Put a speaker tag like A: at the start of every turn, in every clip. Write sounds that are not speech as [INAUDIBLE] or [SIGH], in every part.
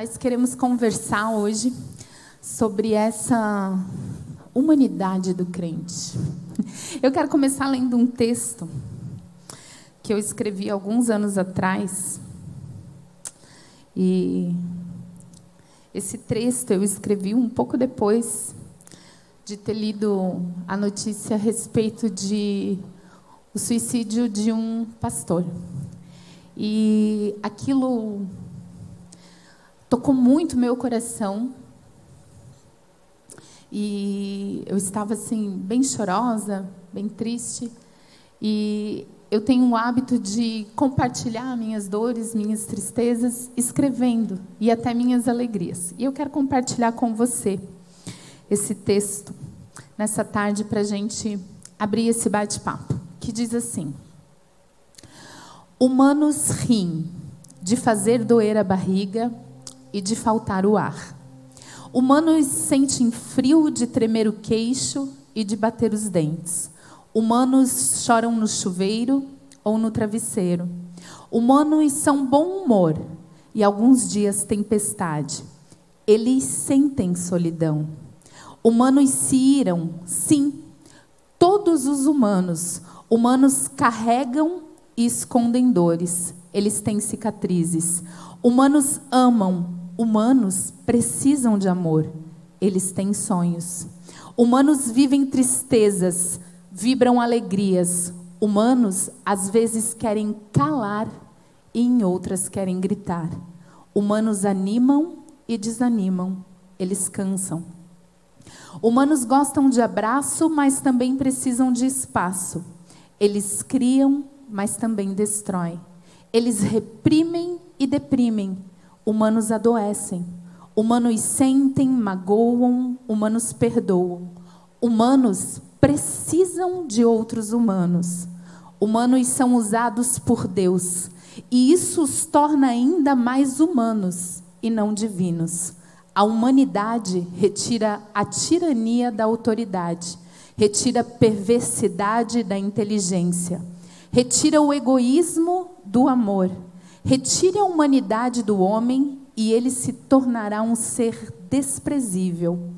A: nós queremos conversar hoje sobre essa humanidade do crente. Eu quero começar lendo um texto que eu escrevi alguns anos atrás. E esse texto eu escrevi um pouco depois de ter lido a notícia a respeito de o suicídio de um pastor. E aquilo tocou muito meu coração. E eu estava assim bem chorosa, bem triste. E eu tenho o hábito de compartilhar minhas dores, minhas tristezas, escrevendo e até minhas alegrias. E eu quero compartilhar com você esse texto nessa tarde para a gente abrir esse bate-papo, que diz assim: Humanos riem de fazer doer a barriga e de faltar o ar. Humanos sentem frio de tremer o queixo e de bater os dentes. Humanos choram no chuveiro ou no travesseiro. Humanos são bom humor e alguns dias tempestade. Eles sentem solidão. Humanos se iram, sim, todos os humanos. Humanos carregam e escondem dores. Eles têm cicatrizes. Humanos amam, Humanos precisam de amor, eles têm sonhos. Humanos vivem tristezas, vibram alegrias. Humanos às vezes querem calar e em outras querem gritar. Humanos animam e desanimam, eles cansam. Humanos gostam de abraço, mas também precisam de espaço. Eles criam, mas também destroem. Eles reprimem e deprimem humanos adoecem, humanos sentem, magoam, humanos perdoam. Humanos precisam de outros humanos. Humanos são usados por Deus, e isso os torna ainda mais humanos e não divinos. A humanidade retira a tirania da autoridade, retira a perversidade da inteligência, retira o egoísmo do amor Retire a humanidade do homem e ele se tornará um ser desprezível.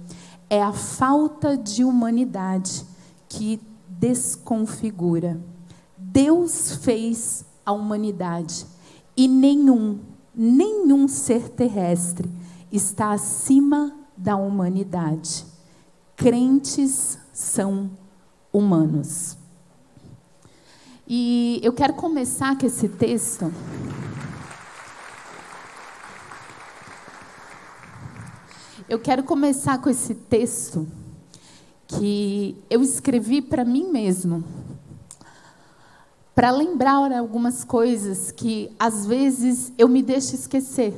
A: É a falta de humanidade que desconfigura. Deus fez a humanidade e nenhum, nenhum ser terrestre está acima da humanidade. Crentes são humanos. E eu quero começar com esse texto Eu quero começar com esse texto que eu escrevi para mim mesmo, para lembrar algumas coisas que às vezes eu me deixo esquecer.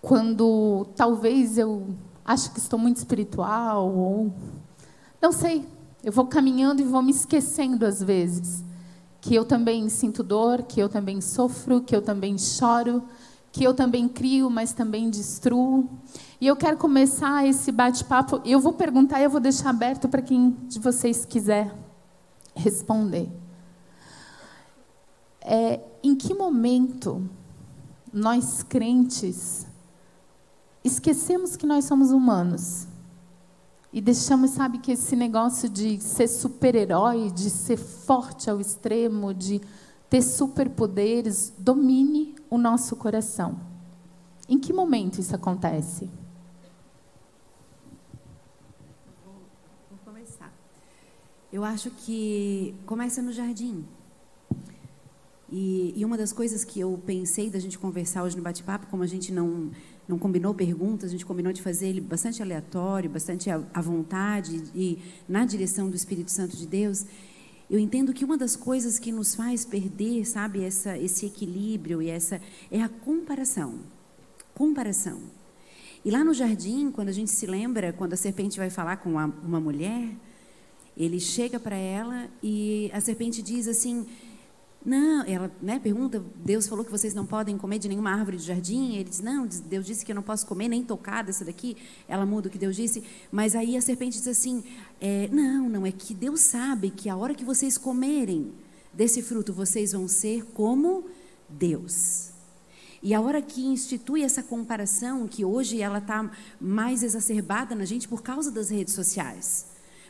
A: Quando talvez eu acho que estou muito espiritual ou não sei, eu vou caminhando e vou me esquecendo às vezes que eu também sinto dor, que eu também sofro, que eu também choro, que eu também crio, mas também destruo. E eu quero começar esse bate-papo. Eu vou perguntar e eu vou deixar aberto para quem de vocês quiser responder. É, em que momento nós crentes esquecemos que nós somos humanos e deixamos, sabe, que esse negócio de ser super-herói, de ser forte ao extremo, de ter superpoderes, domine o nosso coração? Em que momento isso acontece?
B: Eu acho que começa no jardim. E, e, uma das coisas que eu pensei da gente conversar hoje no bate-papo, como a gente não, não combinou perguntas, a gente combinou de fazer ele bastante aleatório, bastante à vontade e na direção do Espírito Santo de Deus, eu entendo que uma das coisas que nos faz perder, sabe, essa, esse equilíbrio e essa é a comparação. Comparação. E lá no jardim, quando a gente se lembra, quando a serpente vai falar com uma, uma mulher, ele chega para ela e a serpente diz assim: Não, ela né, pergunta: Deus falou que vocês não podem comer de nenhuma árvore do jardim? Ele diz: Não, Deus disse que eu não posso comer nem tocar dessa daqui. Ela muda o que Deus disse. Mas aí a serpente diz assim: é, Não, não, é que Deus sabe que a hora que vocês comerem desse fruto, vocês vão ser como Deus. E a hora que institui essa comparação, que hoje ela está mais exacerbada na gente por causa das redes sociais.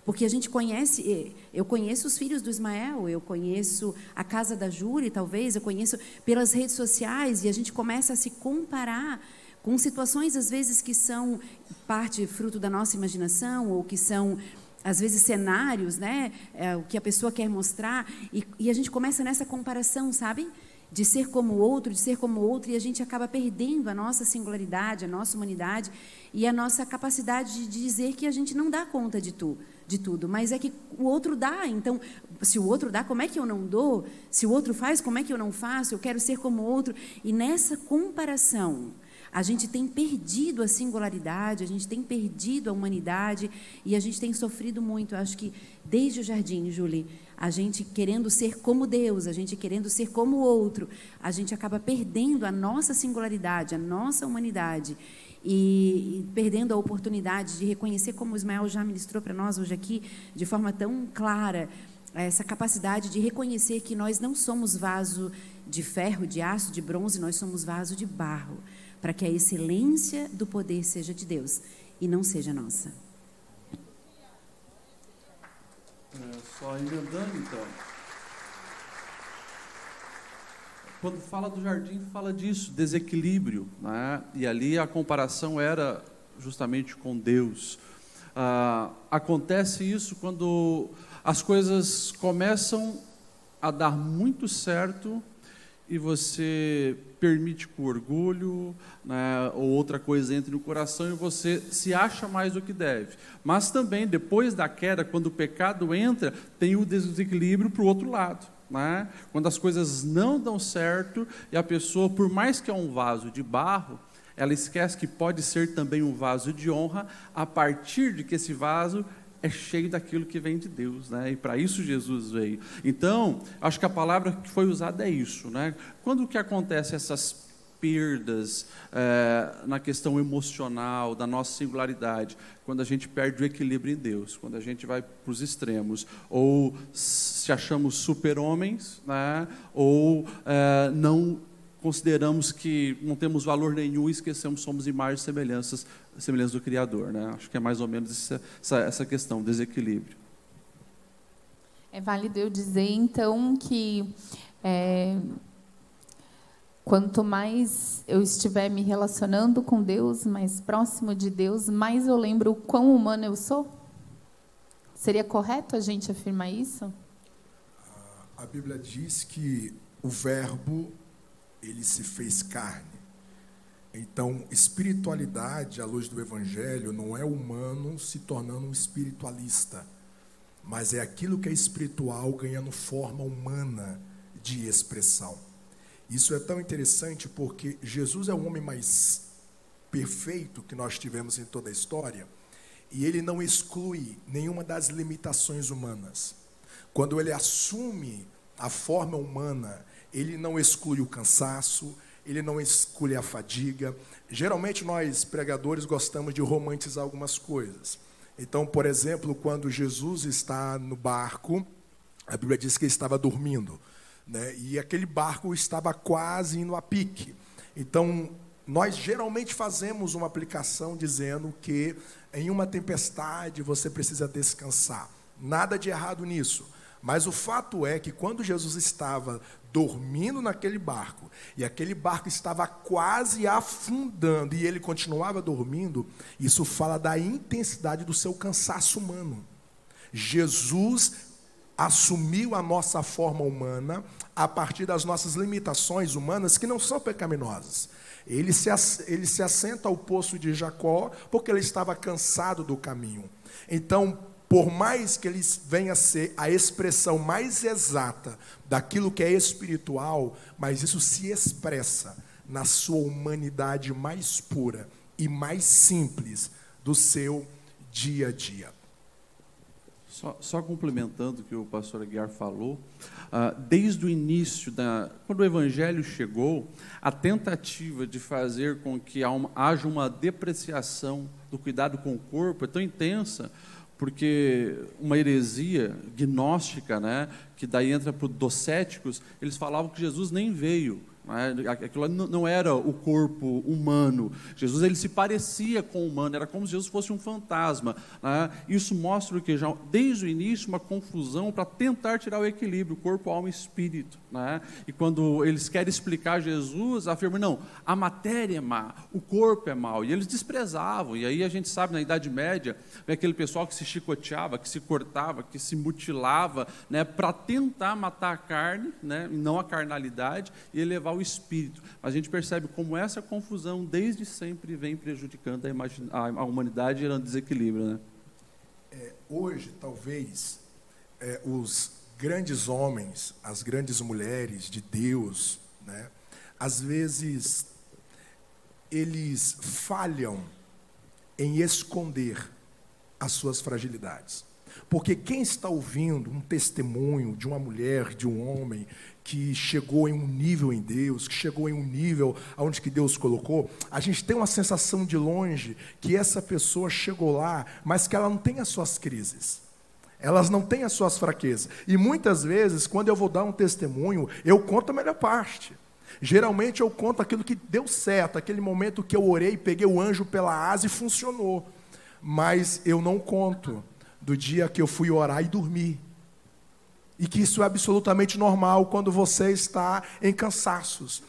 B: Porque a gente conhece, eu conheço os filhos do Ismael, eu conheço a casa da Júri, talvez, eu conheço pelas redes sociais, e a gente começa a se comparar com situações, às vezes, que são parte, fruto da nossa imaginação, ou que são, às vezes, cenários, né? É, o que a pessoa quer mostrar, e, e a gente começa nessa comparação, sabe? de ser como o outro, de ser como o outro, e a gente acaba perdendo a nossa singularidade, a nossa humanidade e a nossa capacidade de dizer que a gente não dá conta de, tu, de tudo, mas é que o outro dá. Então, se o outro dá, como é que eu não dou? Se o outro faz, como é que eu não faço? Eu quero ser como o outro. E nessa comparação, a gente tem perdido a singularidade, a gente tem perdido a humanidade e a gente tem sofrido muito. Eu acho que desde o jardim, Julie, a gente querendo ser como Deus, a gente querendo ser como o outro, a gente acaba perdendo a nossa singularidade, a nossa humanidade e, perdendo a oportunidade de reconhecer, como o Ismael já ministrou para nós hoje aqui, de forma tão clara, essa capacidade de reconhecer que nós não somos vaso de ferro, de aço, de bronze, nós somos vaso de barro para que a excelência do poder seja de Deus e não seja nossa.
C: É, só emendando então. Quando fala do jardim, fala disso, desequilíbrio. Né? E ali a comparação era justamente com Deus. Ah, acontece isso quando as coisas começam a dar muito certo e você permite que o orgulho né, ou outra coisa entre no coração e você se acha mais do que deve. Mas também, depois da queda, quando o pecado entra, tem o desequilíbrio para o outro lado. Né? Quando as coisas não dão certo e a pessoa, por mais que é um vaso de barro, ela esquece que pode ser também um vaso de honra a partir de que esse vaso é cheio daquilo que vem de Deus, né? E para isso Jesus veio. Então, acho que a palavra que foi usada é isso, né? Quando que acontece essas perdas é, na questão emocional da nossa singularidade, quando a gente perde o equilíbrio em Deus, quando a gente vai para os extremos, ou se achamos super-homens, né? ou é, não consideramos que não temos valor nenhum e esquecemos somos imagens e semelhanças semelhança do Criador. Né? Acho que é mais ou menos essa, essa, essa questão, desequilíbrio.
A: É válido eu dizer, então, que é, quanto mais eu estiver me relacionando com Deus, mais próximo de Deus, mais eu lembro o quão humano eu sou? Seria correto a gente afirmar isso?
D: A Bíblia diz que o Verbo ele se fez carne. Então, espiritualidade, à luz do Evangelho, não é humano se tornando um espiritualista, mas é aquilo que é espiritual ganhando forma humana de expressão. Isso é tão interessante porque Jesus é o homem mais perfeito que nós tivemos em toda a história e ele não exclui nenhuma das limitações humanas. Quando ele assume a forma humana, ele não exclui o cansaço, ele não escolhe a fadiga. Geralmente nós pregadores gostamos de romantizar algumas coisas. Então, por exemplo, quando Jesus está no barco, a Bíblia diz que ele estava dormindo, né? E aquele barco estava quase indo a pique. Então, nós geralmente fazemos uma aplicação dizendo que em uma tempestade você precisa descansar. Nada de errado nisso. Mas o fato é que quando Jesus estava dormindo naquele barco, e aquele barco estava quase afundando, e ele continuava dormindo, isso fala da intensidade do seu cansaço humano. Jesus assumiu a nossa forma humana a partir das nossas limitações humanas que não são pecaminosas. Ele se, ele se assenta ao poço de Jacó porque ele estava cansado do caminho. Então, por mais que ele venha a ser a expressão mais exata daquilo que é espiritual, mas isso se expressa na sua humanidade mais pura e mais simples do seu dia a dia.
C: Só, só complementando o que o pastor Aguiar falou, uh, desde o início, da, quando o Evangelho chegou, a tentativa de fazer com que haja uma depreciação do cuidado com o corpo é tão intensa porque uma heresia gnóstica, né, que daí entra para os docéticos, eles falavam que Jesus nem veio? Aquilo não era o corpo humano. Jesus ele se parecia com o humano, era como se Jesus fosse um fantasma. Né? Isso mostra que já desde o início uma confusão para tentar tirar o equilíbrio, corpo, alma e espírito. Né? E quando eles querem explicar Jesus, afirmam não, a matéria é má, o corpo é mau. E eles desprezavam. E aí a gente sabe na Idade Média, aquele pessoal que se chicoteava, que se cortava, que se mutilava, né, para tentar matar a carne, né, e não a carnalidade, e elevar o espírito. A gente percebe como essa confusão desde sempre vem prejudicando a, a humanidade, gerando desequilíbrio. Né?
D: É, hoje, talvez, é, os grandes homens, as grandes mulheres de Deus, né, às vezes eles falham em esconder as suas fragilidades. Porque quem está ouvindo um testemunho de uma mulher, de um homem que chegou em um nível em Deus, que chegou em um nível aonde que Deus colocou, a gente tem uma sensação de longe que essa pessoa chegou lá, mas que ela não tem as suas crises. Elas não têm as suas fraquezas. E muitas vezes, quando eu vou dar um testemunho, eu conto a melhor parte. Geralmente eu conto aquilo que deu certo, aquele momento que eu orei, peguei o anjo pela asa e funcionou. Mas eu não conto do dia que eu fui orar e dormir. E que isso é absolutamente normal quando você está em cansaços.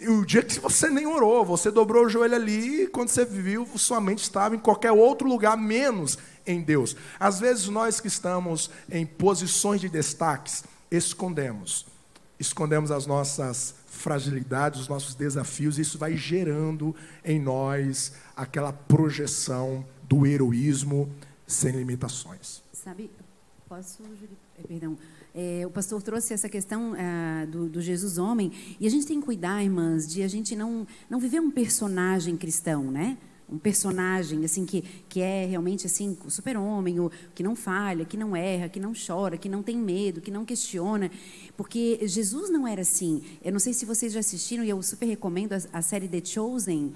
D: E o dia que você nem orou, você dobrou o joelho ali, e quando você viu, sua mente estava em qualquer outro lugar, menos em Deus. Às vezes nós que estamos em posições de destaques, escondemos. Escondemos as nossas fragilidades, os nossos desafios, e isso vai gerando em nós aquela projeção do heroísmo sem limitações.
B: Sabe, posso, eh, perdão, é, o pastor trouxe essa questão é, do, do, Jesus homem, e a gente tem que cuidar, irmãs, de a gente não, não viver um personagem cristão, né? Um personagem assim que, que é realmente assim o super-homem, o que não falha, que não erra, que não chora, que não tem medo, que não questiona, porque Jesus não era assim. Eu não sei se vocês já assistiram e eu super recomendo a, a série The Chosen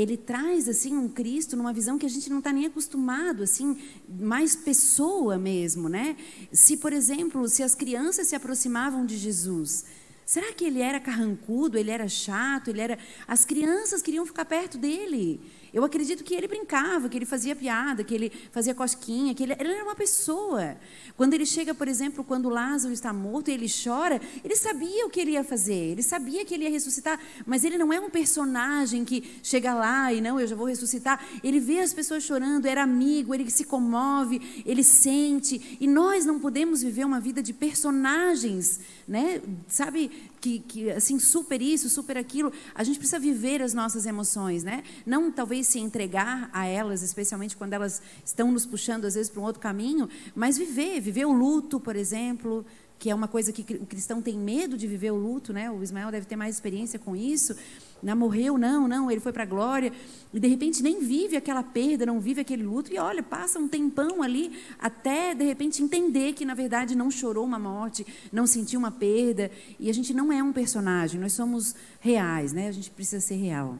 B: ele traz assim um Cristo numa visão que a gente não está nem acostumado, assim, mais pessoa mesmo, né? Se, por exemplo, se as crianças se aproximavam de Jesus, será que ele era carrancudo, ele era chato, ele era... As crianças queriam ficar perto dele. Eu acredito que ele brincava, que ele fazia piada, que ele fazia cosquinha, que ele, ele, era uma pessoa. Quando ele chega, por exemplo, quando Lázaro está morto e ele chora, ele sabia o que ele ia fazer, ele sabia que ele ia ressuscitar, mas ele não é um personagem que chega lá e não, eu já vou ressuscitar. Ele vê as pessoas chorando, era amigo, ele se comove, ele sente. E nós não podemos viver uma vida de personagens, né? Sabe, que, que assim super isso, super aquilo. A gente precisa viver as nossas emoções, né? Não talvez se entregar a elas, especialmente quando elas estão nos puxando às vezes para um outro caminho, mas viver, viver o luto, por exemplo, que é uma coisa que o cristão tem medo de viver o luto, né? O Ismael deve ter mais experiência com isso. Não morreu, não, não, ele foi para a glória. E de repente nem vive aquela perda, não vive aquele luto. E olha, passa um tempão ali até de repente entender que na verdade não chorou uma morte, não sentiu uma perda. E a gente não é um personagem, nós somos reais, né? A gente precisa ser real.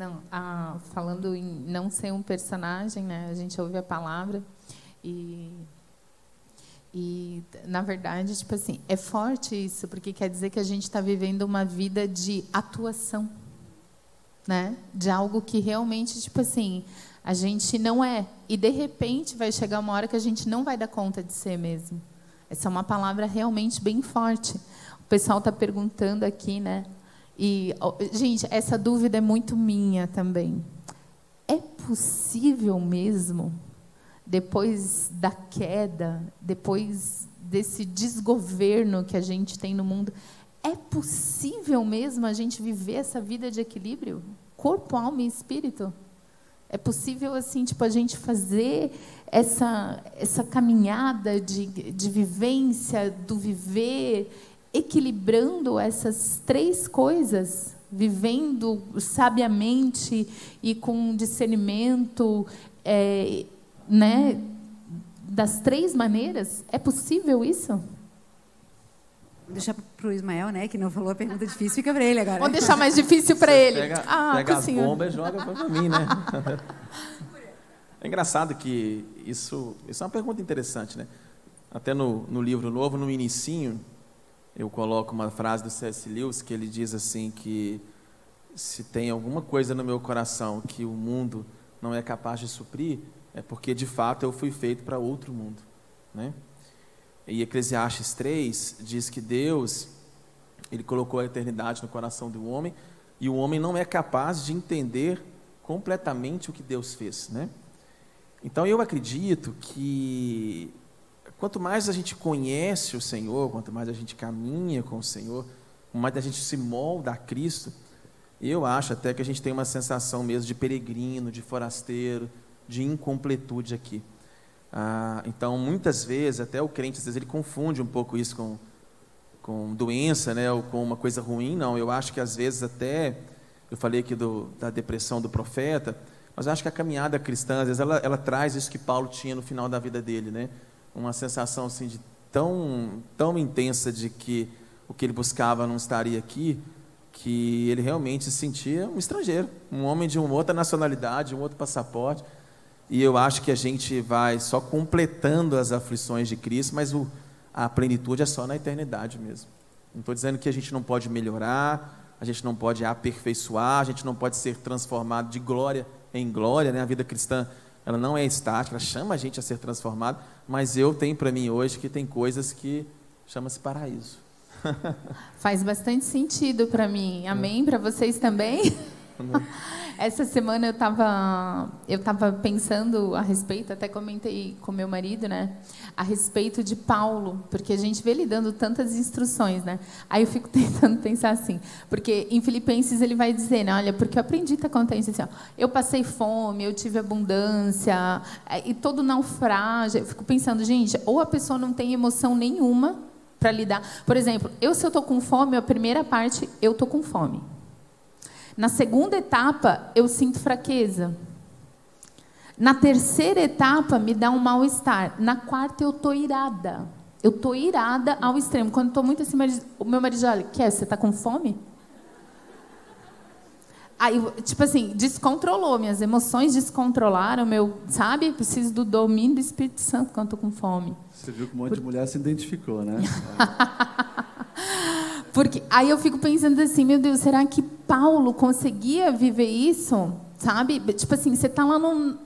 A: Não, ah, falando em não ser um personagem, né? A gente ouve a palavra e e, na verdade, tipo assim, é forte isso, porque quer dizer que a gente está vivendo uma vida de atuação, né? De algo que realmente, tipo assim, a gente não é. E, de repente, vai chegar uma hora que a gente não vai dar conta de ser mesmo. Essa é uma palavra realmente bem forte. O pessoal está perguntando aqui, né? E, gente, essa dúvida é muito minha também. É possível mesmo depois da queda, depois desse desgoverno que a gente tem no mundo, é possível mesmo a gente viver essa vida de equilíbrio? Corpo, alma e espírito? É possível, assim, tipo, a gente fazer essa, essa caminhada de, de vivência, do viver, equilibrando essas três coisas? Vivendo sabiamente e com discernimento, é, né, das três maneiras? É possível isso?
B: Vou deixar para o Ismael, né, que não falou a pergunta difícil, fica para ele agora.
A: Vou deixar mais difícil para ele.
E: Pega, ah, pega as bombas e joga para mim, né? [LAUGHS] É engraçado que isso, isso é uma pergunta interessante, né? Até no, no livro novo, no inicinho, eu coloco uma frase do C.S. Lewis que ele diz assim que se tem alguma coisa no meu coração que o mundo não é capaz de suprir, é porque de fato eu fui feito para outro mundo, né? E Eclesiastes 3 diz que Deus ele colocou a eternidade no coração do homem e o homem não é capaz de entender completamente o que Deus fez, né? Então eu acredito que quanto mais a gente conhece o Senhor, quanto mais a gente caminha com o Senhor, mais a gente se molda a Cristo, eu acho até que a gente tem uma sensação mesmo de peregrino, de forasteiro, de incompletude aqui. Ah, então, muitas vezes, até o crente, às vezes, ele confunde um pouco isso com, com doença, né, ou com uma coisa ruim. Não, eu acho que às vezes até, eu falei aqui do, da depressão do profeta, mas eu acho que a caminhada cristã, às vezes, ela, ela traz isso que Paulo tinha no final da vida dele, né? Uma sensação assim de tão, tão intensa de que o que ele buscava não estaria aqui, que ele realmente se sentia um estrangeiro, um homem de uma outra nacionalidade, um outro passaporte. E eu acho que a gente vai só completando as aflições de Cristo, mas o, a plenitude é só na eternidade mesmo. Não estou dizendo que a gente não pode melhorar, a gente não pode aperfeiçoar, a gente não pode ser transformado de glória em glória, né? A vida cristã, ela não é estática, ela chama a gente a ser transformado, mas eu tenho para mim hoje que tem coisas que chama-se paraíso. [LAUGHS]
A: Faz bastante sentido para mim. Amém? Para vocês também? [LAUGHS] [LAUGHS] Essa semana eu estava eu tava pensando a respeito, até comentei com meu marido, né? A respeito de Paulo, porque a gente vê ele dando tantas instruções, né? Aí eu fico [LAUGHS] tentando pensar assim, porque em Filipenses ele vai dizer, né? Olha, porque eu aprendi a contente assim, ó, eu passei fome, eu tive abundância, é, e todo naufrágio. Eu fico pensando, gente, ou a pessoa não tem emoção nenhuma para lidar. Por exemplo, eu se eu estou com fome, a primeira parte, eu estou com fome. Na segunda etapa, eu sinto fraqueza. Na terceira etapa, me dá um mal-estar. Na quarta, eu tô irada. Eu tô irada ao extremo. Quando estou muito acima, o meu marido olha, quer, você está com fome? Aí, tipo assim, descontrolou, minhas emoções descontrolaram, meu, sabe? Preciso do domínio do Espírito Santo quando estou com fome.
C: Você viu que um monte Por... de mulher se identificou, né? [LAUGHS]
A: Porque aí eu fico pensando assim, meu Deus, será que Paulo conseguia viver isso? Sabe? Tipo assim, você está lá num.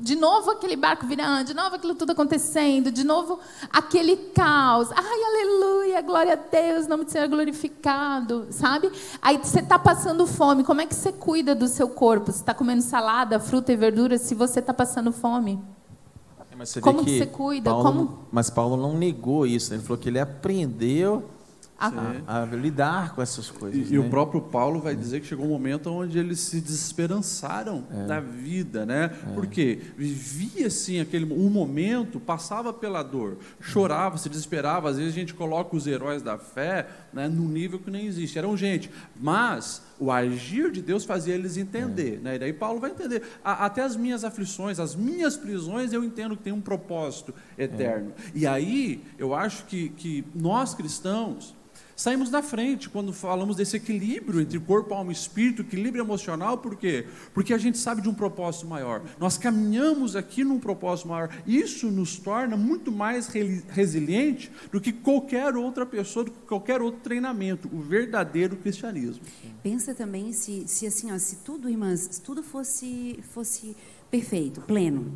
A: De novo aquele barco virando, de novo aquilo tudo acontecendo, de novo aquele caos. Ai, aleluia, glória a Deus, nome do Senhor glorificado, sabe? Aí você está passando fome, como é que você cuida do seu corpo? Você está comendo salada, fruta e verdura se você está passando fome?
E: É, Como que, que você cuida? Paulo, Como... Mas Paulo não negou isso, né? ele falou que ele aprendeu a, a, lidar com essas coisas.
C: E, né? e, o próprio Paulo vai dizer que chegou um momento onde eles se desesperançaram é. da vida, né? É. Porque vivia assim aquele um momento, passava pela dor, chorava, se desesperava. Às vezes a gente coloca os heróis da fé né, num nível que nem existe. Eram gente, mas o agir de Deus fazia eles entender, é. né? E daí Paulo vai entender. A, até as minhas aflições, as minhas prisões, eu entendo que tem um propósito eterno. É. E aí eu acho que, que nós cristãos saímos na frente quando falamos desse equilíbrio entre corpo, alma e espírito, equilíbrio emocional, por quê? Porque a gente sabe de um propósito maior. Nós caminhamos aqui num propósito maior. Isso nos torna muito mais resiliente do que qualquer outra pessoa, do que qualquer outro treinamento, o verdadeiro cristianismo.
B: Pensa também se, se assim, ó, se tudo, irmãs, se tudo fosse, fosse perfeito, pleno.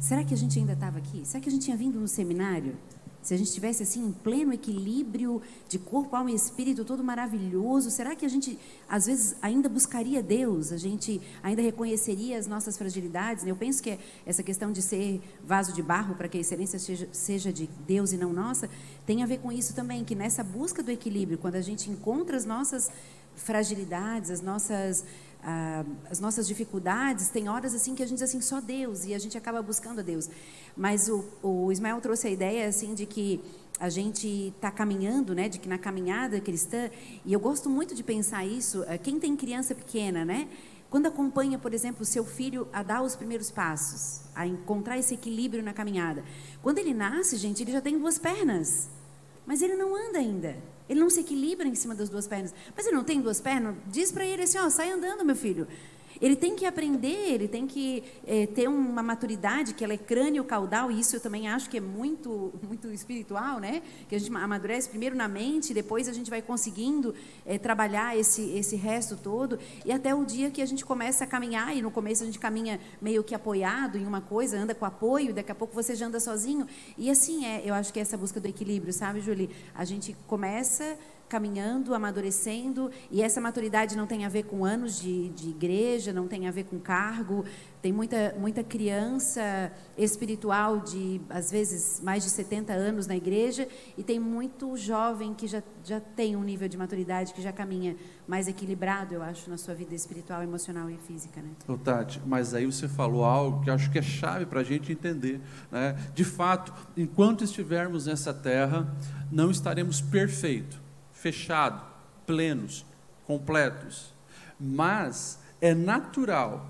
B: Será que a gente ainda estava aqui? Será que a gente tinha vindo no seminário? Se a gente estivesse assim em pleno equilíbrio de corpo, alma e espírito, todo maravilhoso, será que a gente às vezes ainda buscaria Deus? A gente ainda reconheceria as nossas fragilidades? Eu penso que essa questão de ser vaso de barro para que a excelência seja, seja de Deus e não nossa, tem a ver com isso também, que nessa busca do equilíbrio, quando a gente encontra as nossas fragilidades, as nossas ah, as nossas dificuldades, tem horas assim que a gente diz assim, só Deus, e a gente acaba buscando a Deus. Mas o, o Ismael trouxe a ideia assim de que a gente está caminhando, né, de que na caminhada cristã, e eu gosto muito de pensar isso, eh, quem tem criança pequena, né, quando acompanha, por exemplo, o seu filho a dar os primeiros passos, a encontrar esse equilíbrio na caminhada. Quando ele nasce, gente, ele já tem duas pernas, mas ele não anda ainda. Ele não se equilibra em cima das duas pernas. Mas ele não tem duas pernas? Diz para ele assim: ó, sai andando, meu filho. Ele tem que aprender, ele tem que é, ter uma maturidade que ela é crânio caudal, e isso eu também acho que é muito, muito espiritual, né? Que a gente amadurece primeiro na mente, depois a gente vai conseguindo é, trabalhar esse, esse resto todo, e até o dia que a gente começa a caminhar, e no começo a gente caminha meio que apoiado em uma coisa, anda com apoio, daqui a pouco você já anda sozinho. E assim é, eu acho que é essa busca do equilíbrio, sabe, Julie? A gente começa caminhando, amadurecendo, e essa maturidade não tem a ver com anos de, de igreja, não tem a ver com cargo, tem muita, muita criança espiritual de, às vezes, mais de 70 anos na igreja, e tem muito jovem que já, já tem um nível de maturidade, que já caminha mais equilibrado, eu acho, na sua vida espiritual, emocional e física. Né?
C: Ô, Tati, mas aí você falou algo que acho que é chave para a gente entender. Né? De fato, enquanto estivermos nessa terra, não estaremos perfeitos fechado, plenos, completos. Mas é natural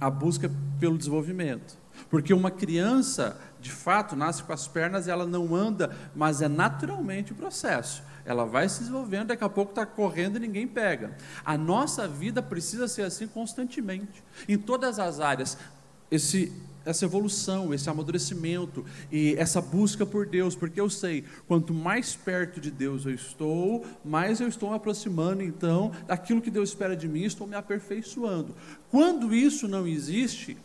C: a busca pelo desenvolvimento. Porque uma criança, de fato, nasce com as pernas e ela não anda, mas é naturalmente o processo. Ela vai se desenvolvendo, daqui a pouco está correndo e ninguém pega. A nossa vida precisa ser assim constantemente, em todas as áreas. Esse essa evolução, esse amadurecimento e essa busca por Deus, porque eu sei, quanto mais perto de Deus eu estou, mais eu estou me aproximando então daquilo que Deus espera de mim, estou me aperfeiçoando. Quando isso não existe,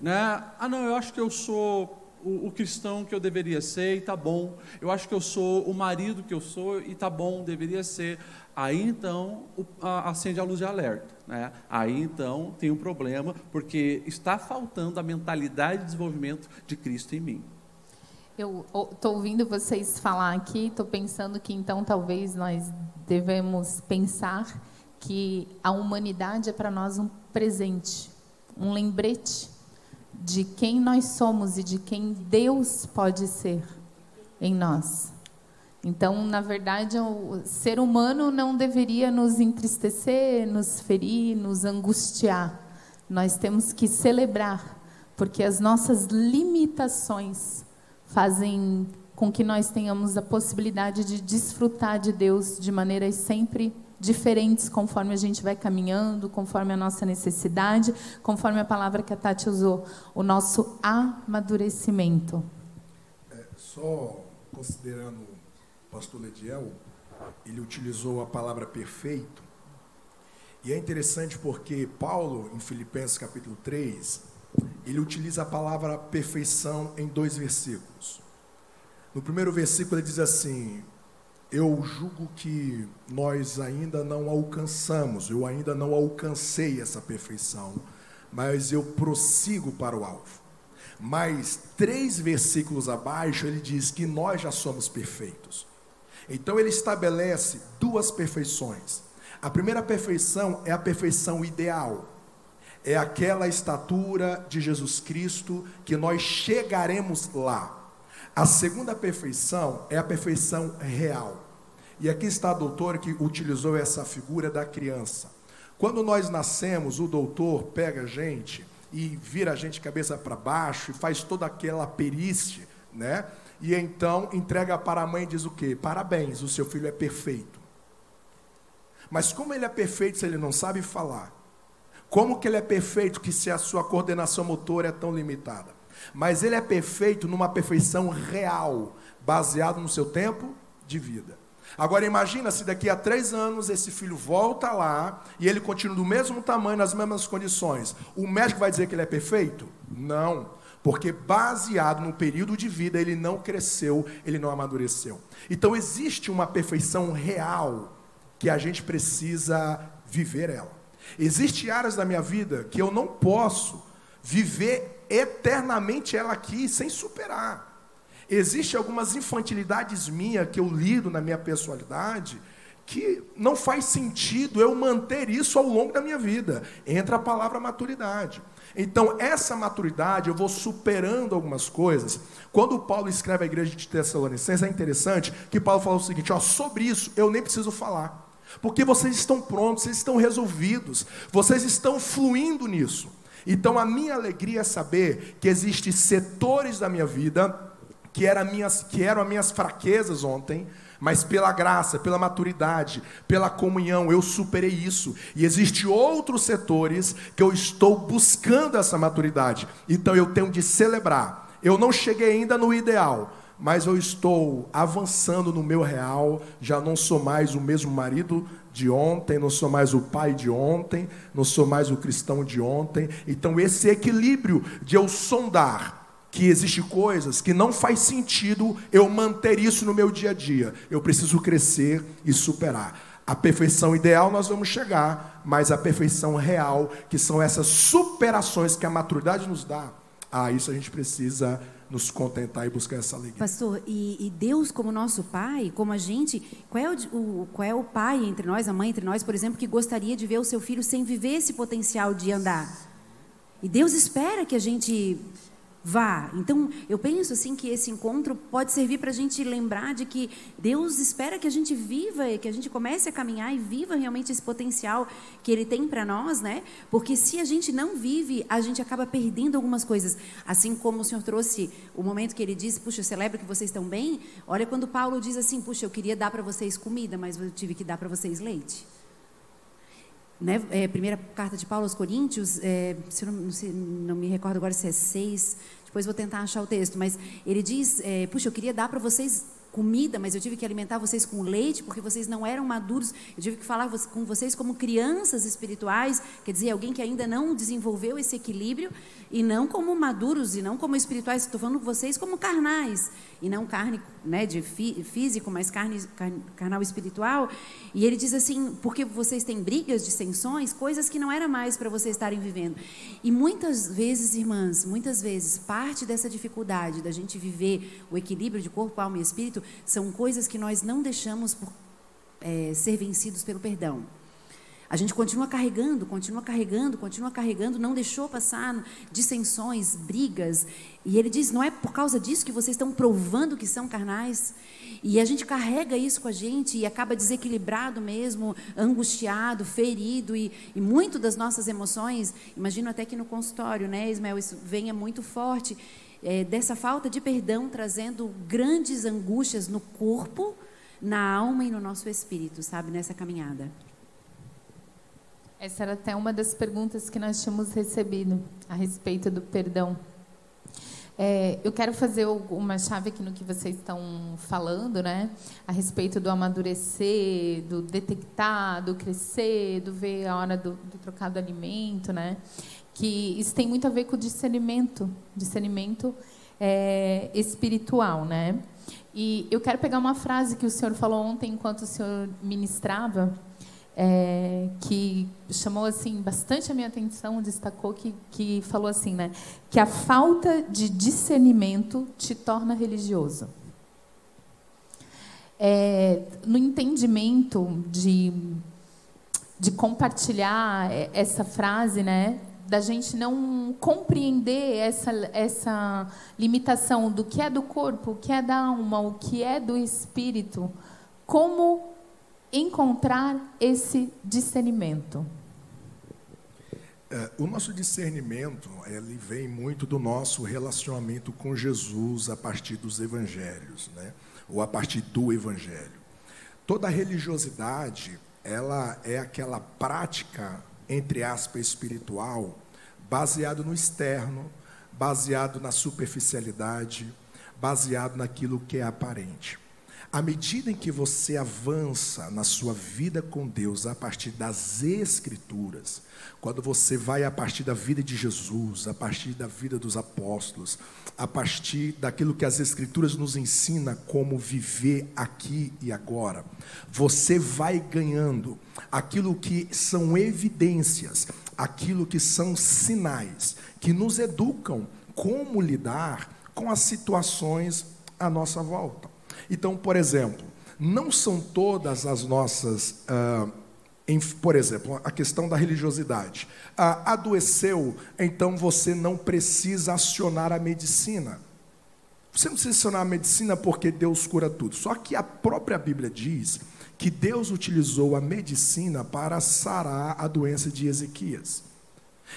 C: né? Ah, não, eu acho que eu sou o, o, cristão que eu deveria ser e tá bom. Eu acho que eu sou o marido que eu sou e tá bom, deveria ser. Aí então o, a, acende a luz de alerta. Né? Aí então tem um problema, porque está faltando a mentalidade de desenvolvimento de Cristo em mim.
A: Eu estou ouvindo vocês falar aqui, estou pensando que então talvez nós devemos pensar que a humanidade é para nós um presente, um lembrete de quem nós somos e de quem Deus pode ser em nós. Então, na verdade, o ser humano não deveria nos entristecer, nos ferir, nos angustiar. Nós temos que celebrar, porque as nossas limitações fazem com que nós tenhamos a possibilidade de desfrutar de Deus de maneiras sempre diferentes conforme a gente vai caminhando, conforme a nossa necessidade, conforme a palavra que a Tati usou, o nosso amadurecimento.
D: É, só considerando pastor Lediel, ele utilizou a palavra perfeito. E é interessante porque Paulo, em Filipenses capítulo 3, ele utiliza a palavra perfeição em dois versículos. No primeiro versículo ele diz assim: Eu julgo que nós ainda não alcançamos, eu ainda não alcancei essa perfeição, mas eu prossigo para o alvo. Mas três versículos abaixo ele diz que nós já somos perfeitos. Então ele estabelece duas perfeições. A primeira perfeição é a perfeição ideal. É aquela estatura de Jesus Cristo que nós chegaremos lá. A segunda perfeição é a perfeição real. E aqui está a doutora que utilizou essa figura da criança. Quando nós nascemos, o doutor pega a gente e vira a gente cabeça para baixo e faz toda aquela perícia, né? E então entrega para a mãe e diz o quê? Parabéns, o seu filho é perfeito. Mas como ele é perfeito se ele não sabe falar? Como que ele é perfeito que se a sua coordenação motora é tão limitada? Mas ele é perfeito numa perfeição real, baseado no seu tempo de vida. Agora imagina se daqui a três anos esse filho volta lá e ele continua do mesmo tamanho, nas mesmas condições. O médico vai dizer que ele é perfeito? Não. Porque baseado no período de vida, ele não cresceu, ele não amadureceu. Então existe uma perfeição real que a gente precisa viver ela. Existem áreas da minha vida que eu não posso viver eternamente ela aqui sem superar. Existem algumas infantilidades minhas que eu lido na minha personalidade que não faz sentido eu manter isso ao longo da minha vida. Entra a palavra maturidade. Então, essa maturidade, eu vou superando algumas coisas. Quando Paulo escreve a igreja de Tessalonicenses, é interessante que Paulo fala o seguinte: ó, sobre isso eu nem preciso falar, porque vocês estão prontos, vocês estão resolvidos, vocês estão fluindo nisso. Então, a minha alegria é saber que existem setores da minha vida que, era minhas, que eram as minhas fraquezas ontem, mas pela graça, pela maturidade, pela comunhão, eu superei isso. E existem outros setores que eu estou buscando essa maturidade. Então eu tenho de celebrar. Eu não cheguei ainda no ideal, mas eu estou avançando no meu real, já não sou mais o mesmo marido de ontem, não sou mais o pai de ontem, não sou mais o cristão de ontem. Então, esse equilíbrio de eu sondar que existe coisas que não faz sentido eu manter isso no meu dia a dia. Eu preciso crescer e superar. A perfeição ideal nós vamos chegar, mas a perfeição real, que são essas superações que a maturidade nos dá, ah, isso a gente precisa nos contentar e buscar essa alegria.
B: Pastor, e, e, Deus como nosso pai, como a gente, qual é o, o, qual é o pai entre nós, a mãe entre nós, por exemplo, que gostaria de ver o seu filho sem viver esse potencial de andar? E Deus espera que a gente vá. Então, eu penso assim que esse encontro pode servir para a gente lembrar de que Deus espera que a gente viva, que a gente comece a caminhar e viva realmente esse potencial que Ele tem para nós, né? Porque se a gente não vive, a gente acaba perdendo algumas coisas. Assim como o Senhor trouxe o momento que Ele disse, puxa, celebra que vocês estão bem. Olha quando Paulo diz assim, puxa, eu queria dar para vocês comida, mas eu tive que dar para vocês leite né, é, primeira carta de Paulo aos Coríntios, é, se não, não, não, me recordo agora se é seis, depois vou tentar achar o texto, mas ele diz, é, puxa, eu queria dar para vocês comida, mas eu tive que alimentar vocês com leite, porque vocês não eram maduros. Eu tive que falar com vocês como crianças espirituais, quer dizer, alguém que ainda não desenvolveu esse equilíbrio, e não como maduros, e não como espirituais. Estou falando com vocês como carnais, e não carne né, de físico, mas carne, carne, carnal espiritual. E ele diz assim: porque vocês têm brigas, dissensões, coisas que não era mais para vocês estarem vivendo. E muitas vezes, irmãs, muitas vezes, parte dessa dificuldade da gente viver o equilíbrio de corpo, alma e espírito são coisas que nós não deixamos por, é, ser vencidos pelo perdão. A gente continua carregando, continua carregando, continua carregando, não deixou passar dissensões, brigas. E ele diz: não é por causa disso que vocês estão provando que são carnais. E a gente carrega isso com a gente e acaba desequilibrado mesmo, angustiado, ferido. E, e muito das nossas emoções, imagino até que no consultório, né, Ismael, isso venha muito forte é, dessa falta de perdão, trazendo grandes angústias no corpo, na alma e no nosso espírito, sabe, nessa caminhada.
A: Essa era até uma das perguntas que nós tínhamos recebido a respeito do perdão. É, eu quero fazer uma chave aqui no que vocês estão falando, né? A respeito do amadurecer, do detectar, do crescer, do ver a hora do, do trocar do alimento, né? que isso tem muito a ver com o discernimento, discernimento é, espiritual, né? E eu quero pegar uma frase que o senhor falou ontem enquanto o senhor ministrava, é, que chamou assim bastante a minha atenção, destacou que, que falou assim, né? Que a falta de discernimento te torna religioso. É, no entendimento de, de compartilhar essa frase, né? da gente não compreender essa, essa limitação do que é do corpo, o que é da alma, o que é do espírito, como encontrar esse discernimento?
D: É, o nosso discernimento ele vem muito do nosso relacionamento com Jesus a partir dos evangelhos, né? ou a partir do evangelho. Toda religiosidade ela é aquela prática entre aspas espiritual baseado no externo, baseado na superficialidade, baseado naquilo que é aparente. À medida em que você avança na sua vida com Deus a partir das Escrituras, quando você vai a partir da vida de Jesus, a partir da vida dos apóstolos, a partir daquilo que as Escrituras nos ensina como viver aqui e agora, você vai ganhando aquilo que são evidências aquilo que são sinais que nos educam como lidar com as situações à nossa volta. Então, por exemplo, não são todas as nossas. Ah, em, por exemplo, a questão da religiosidade. Ah, adoeceu, então você não precisa acionar a medicina. Você não precisa acionar a medicina porque Deus cura tudo. Só que a própria Bíblia diz que Deus utilizou a medicina para sarar a doença de Ezequias.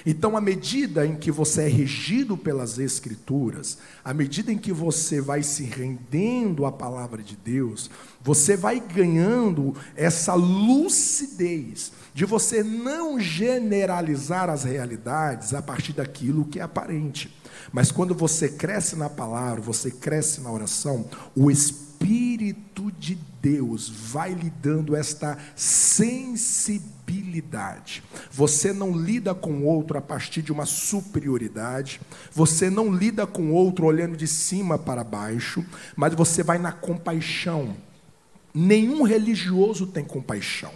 D: Então, à medida em que você é regido pelas Escrituras, à medida em que você vai se rendendo à palavra de Deus, você vai ganhando essa lucidez de você não generalizar as realidades a partir daquilo que é aparente. Mas quando você cresce na palavra, você cresce na oração, o Espírito de Deus vai lhe dando esta sensibilidade. Você não lida com o outro a partir de uma superioridade, você não lida com o outro olhando de cima para baixo, mas você vai na compaixão. Nenhum religioso tem compaixão.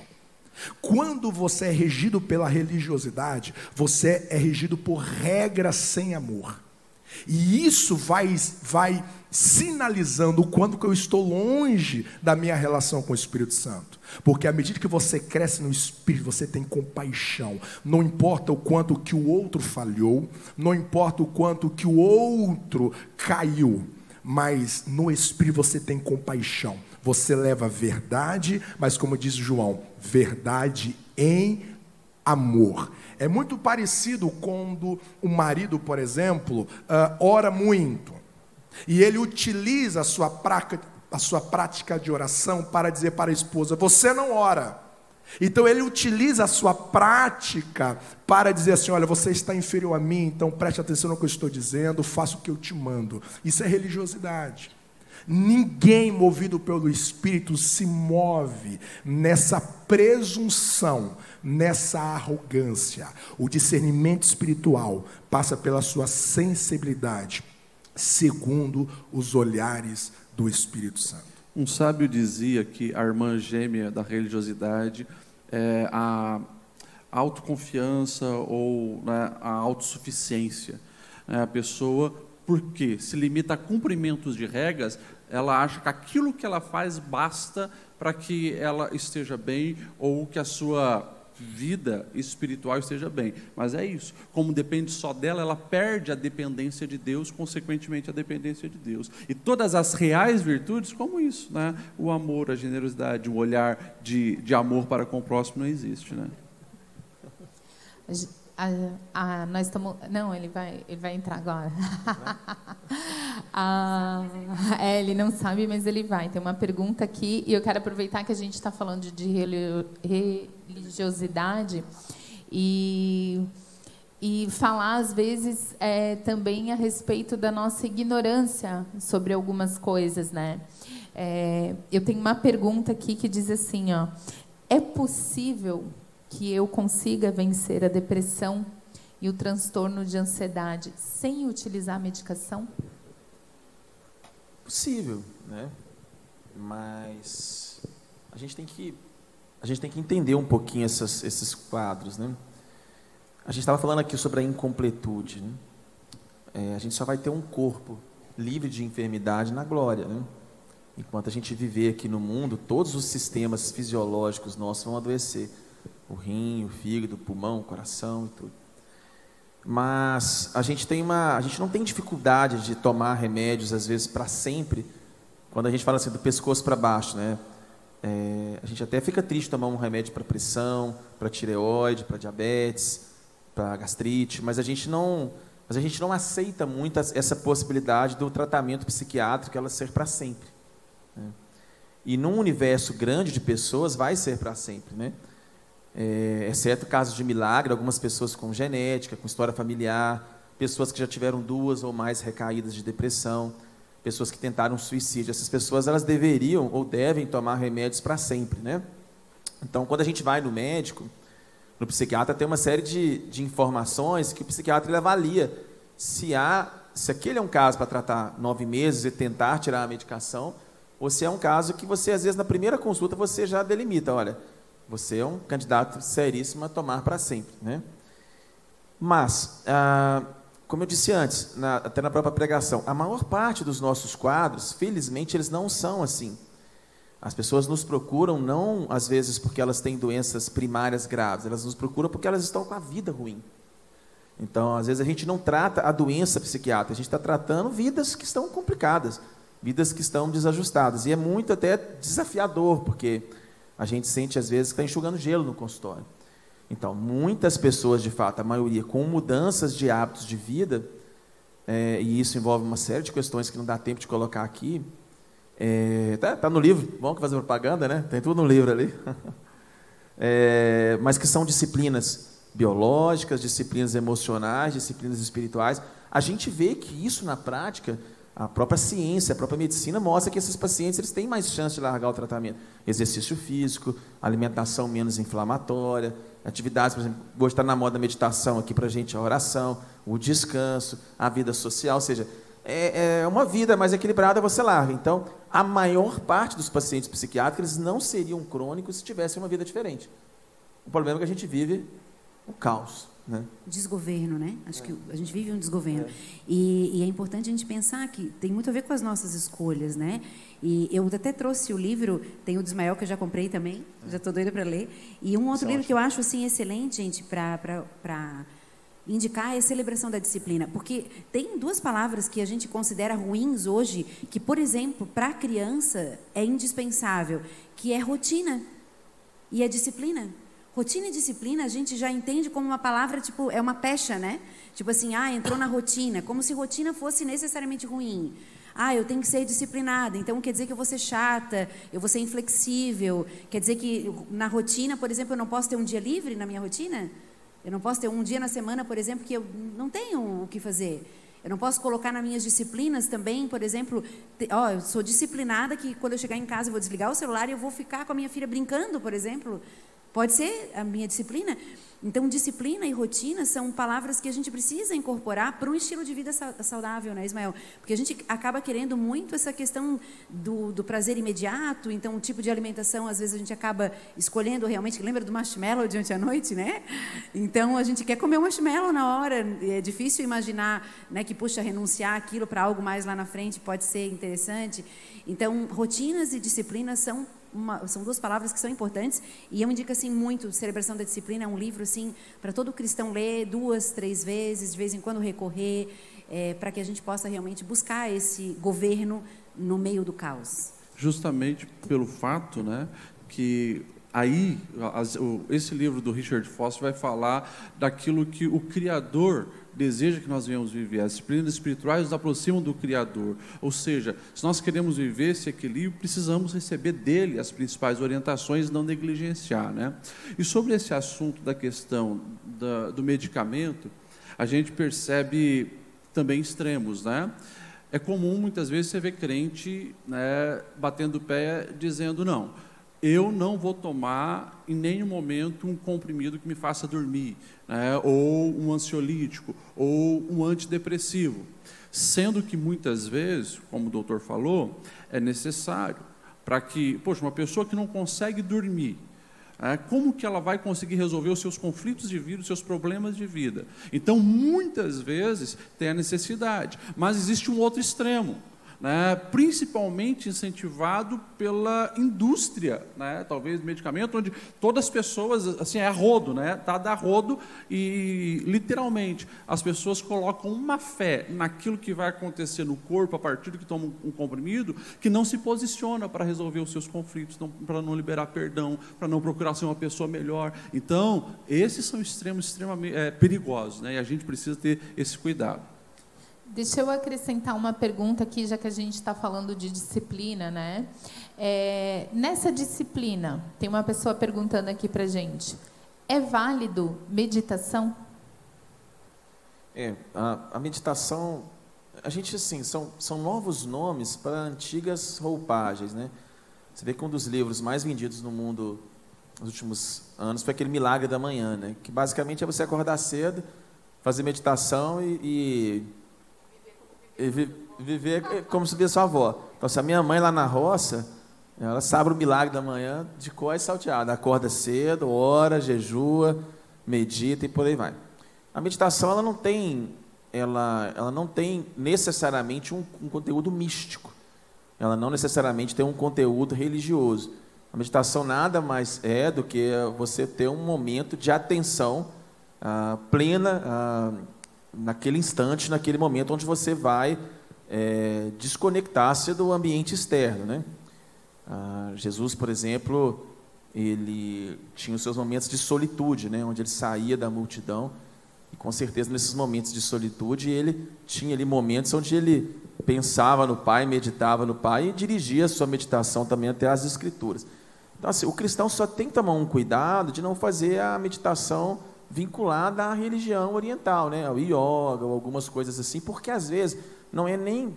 D: Quando você é regido pela religiosidade, você é regido por regras sem amor. E isso vai, vai sinalizando o quanto que eu estou longe da minha relação com o Espírito Santo. Porque à medida que você cresce no Espírito, você tem compaixão. Não importa o quanto que o outro falhou, não importa o quanto que o outro caiu, mas no Espírito você tem compaixão. Você leva verdade, mas como diz João, verdade em amor. É muito parecido quando o marido, por exemplo, uh, ora muito e ele utiliza a sua, prática, a sua prática de oração para dizer para a esposa: Você não ora. Então ele utiliza a sua prática para dizer assim: olha, você está inferior a mim, então preste atenção no que eu estou dizendo, faça o que eu te mando. Isso é religiosidade. Ninguém movido pelo Espírito se move nessa presunção, nessa arrogância. O discernimento espiritual passa pela sua sensibilidade, segundo os olhares do Espírito Santo.
C: Um sábio dizia que a irmã gêmea da religiosidade é a autoconfiança ou né, a autossuficiência. É a pessoa, porque se limita a cumprimentos de regras, ela acha que aquilo que ela faz basta para que ela esteja bem ou que a sua vida espiritual esteja bem. Mas é isso. Como depende só dela, ela perde a dependência de Deus, consequentemente a dependência de Deus. E todas as reais virtudes, como isso, né? O amor, a generosidade, o olhar de, de amor para com o próximo não existe, né?
A: A, a, nós estamos. Não, ele vai, ele vai entrar agora. a, [LAUGHS] é, ele não sabe, mas ele vai. Tem uma pergunta aqui e eu quero aproveitar que a gente está falando de religiosidade e e falar às vezes é, também a respeito da nossa ignorância sobre algumas coisas, né? É, eu tenho uma pergunta aqui que diz assim, ó: é possível que eu consiga vencer a depressão e o transtorno de ansiedade sem utilizar medicação?
E: Possível, né? Mas a gente tem que a gente tem que entender um pouquinho essas, esses quadros, né? A gente estava falando aqui sobre a incompletude. Né? É, a gente só vai ter um corpo livre de enfermidade na glória, né? Enquanto a gente viver aqui no mundo, todos os sistemas fisiológicos nossos vão adoecer o rim, o fígado, o pulmão, o coração e tudo. Mas a gente tem uma, a gente não tem dificuldade de tomar remédios às vezes para sempre. Quando a gente fala assim do pescoço para baixo, né? É, a gente até fica triste tomar um remédio para pressão, para tireoide, para diabetes, para gastrite, mas a gente não, mas a gente não aceita muito essa possibilidade do tratamento psiquiátrico ela ser para sempre. Né? E num universo grande de pessoas vai ser para sempre, né? É, exceto casos de milagre, algumas pessoas com genética, com história familiar, pessoas que já tiveram duas ou mais recaídas de depressão, pessoas que tentaram suicídio. Essas pessoas elas deveriam ou devem tomar remédios para sempre, né? Então, quando a gente vai no médico, no psiquiatra, tem uma série de, de informações que o psiquiatra ele avalia se há, se aquele é um caso para tratar nove meses e tentar tirar a medicação, ou se é um caso que você às vezes na primeira consulta você já delimita, olha, você é um candidato seríssimo a tomar para sempre. Né? Mas, ah, como eu disse antes, na, até na própria pregação, a maior parte dos nossos quadros, felizmente, eles não são assim. As pessoas nos procuram não, às vezes, porque elas têm doenças primárias graves, elas nos procuram porque elas estão com a vida ruim. Então, às vezes, a gente não trata a doença psiquiátrica, a gente está tratando vidas que estão complicadas, vidas que estão desajustadas. E é muito até desafiador, porque a gente sente, às vezes, que está enxugando gelo no consultório. Então, muitas pessoas, de fato, a maioria, com mudanças de hábitos de vida, é, e isso envolve uma série de questões que não dá tempo de colocar aqui. É, tá, tá, no livro, bom que fazer propaganda, né? Tem tudo no livro ali. [LAUGHS] É, mas que são disciplinas biológicas, disciplinas emocionais, disciplinas espirituais. A gente vê que isso na prática a própria ciência, a própria medicina mostra que esses pacientes eles têm mais chance de largar o tratamento. Exercício físico, alimentação menos inflamatória, atividades, por exemplo, hoje está na moda meditação aqui para a gente, a oração, o descanso, a vida social, ou seja, é, é, uma vida mais equilibrada você larga. Então, a maior parte dos pacientes psiquiátricos não seriam crônicos se tivessem uma vida diferente. O problema é que a gente vive o caos. Né?
B: Desgoverno, né? Acho é. que a gente vive um desgoverno. É. E, e, é importante a gente pensar que tem muito a ver com as nossas escolhas, né? E eu até trouxe o livro, tem o Desmaior que eu já comprei também, é. já estou doida para ler. E um outro Isso livro que eu acho assim excelente, gente, para indicar é celebração da disciplina, porque tem duas palavras que a gente considera ruins hoje, que por exemplo para a criança é indispensável, que é rotina e é disciplina. Rotina e disciplina a gente já entende como uma palavra, tipo, é uma pecha, né? Tipo assim, ah, entrou na rotina, como se rotina fosse necessariamente ruim. Ah, eu tenho que ser disciplinada, então quer dizer que eu vou ser chata, eu vou ser inflexível. Quer dizer que na rotina, por exemplo, eu não posso ter um dia livre na minha rotina? Eu não posso ter um dia na semana, por exemplo, que eu não tenho o que fazer. Eu não posso colocar nas minhas disciplinas também, por exemplo, ó, eu sou disciplinada que quando eu chegar em casa eu vou desligar o celular e eu vou ficar com a minha filha brincando, por exemplo. Pode ser a minha disciplina. Então, disciplina e rotina são palavras que a gente precisa incorporar para um estilo de vida saudável, né, Ismael? Porque a gente acaba querendo muito essa questão do, do prazer imediato, então o tipo de alimentação, às vezes a gente acaba escolhendo realmente, lembra do marshmallow de ontem à noite, né? Então, a gente quer comer um marshmallow na hora, é difícil imaginar né, que, puxa, renunciar aquilo para algo mais lá na frente pode ser interessante. Então, rotinas e disciplinas são uma, são duas palavras que são importantes e eu indico assim muito celebração da disciplina é um livro assim para todo cristão ler duas três vezes de vez em quando recorrer é, para que a gente possa realmente buscar esse governo no meio do caos.
C: Justamente pelo fato né que aí esse livro do Richard Foster vai falar daquilo que o criador deseja que nós venhamos viver. As disciplinas espirituais nos aproximam do Criador. Ou seja, se nós queremos viver esse equilíbrio, precisamos receber dele as principais orientações e não negligenciar. Né? E sobre esse assunto da questão da, do medicamento, a gente percebe também extremos. Né? É comum, muitas vezes, você ver crente né, batendo o pé dizendo não eu não vou tomar em nenhum momento um comprimido que me faça dormir, né, ou um ansiolítico, ou um antidepressivo. Sendo que muitas vezes, como o doutor falou, é necessário para que, poxa, uma pessoa que não consegue dormir, é, como que ela vai conseguir resolver os seus conflitos de vida, os seus problemas de vida? Então, muitas vezes tem a necessidade, mas existe um outro extremo né, principalmente incentivado pela indústria, né, talvez medicamento, onde todas as pessoas, assim, é a rodo, né, tá da rodo e literalmente as pessoas colocam uma fé naquilo que vai acontecer no corpo a partir do que tomam um comprimido, que não se posiciona para resolver os seus conflitos, para não liberar perdão, para não procurar ser uma pessoa melhor. Então, esses são extremos extremamente é, perigosos, né, e a gente precisa ter esse cuidado.
A: Deixa eu acrescentar uma pergunta aqui, já que a gente está falando de disciplina, né? É, nessa disciplina, tem uma pessoa perguntando aqui para gente: é válido meditação?
E: É, a, a meditação, a gente assim, são, são novos nomes para antigas roupagens, né? Você vê que um dos livros mais vendidos no mundo nos últimos anos foi aquele Milagre da Manhã, né? Que basicamente é você acordar cedo, fazer meditação e, e viver como se via sua avó. Então, se a minha mãe lá na roça, ela sabe o milagre da manhã de cor e salteada. Acorda cedo, ora, jejua, medita e por aí vai. A meditação ela não tem, ela, ela não tem necessariamente um, um conteúdo místico. Ela não necessariamente tem um conteúdo religioso. A meditação nada mais é do que você ter um momento de atenção ah, plena, ah, naquele instante, naquele momento onde você vai é, desconectar-se do ambiente externo. Né? Ah, Jesus, por exemplo, ele tinha os seus momentos de solitude, né, onde ele saía da multidão. E com certeza nesses momentos de solitude ele tinha ali momentos onde ele pensava no Pai, meditava no Pai e dirigia a sua meditação também até as Escrituras. Então, assim, o cristão só tem que tomar um cuidado de não fazer a meditação vinculada à religião oriental, né, ao yoga ou algumas coisas assim, porque às vezes não é nem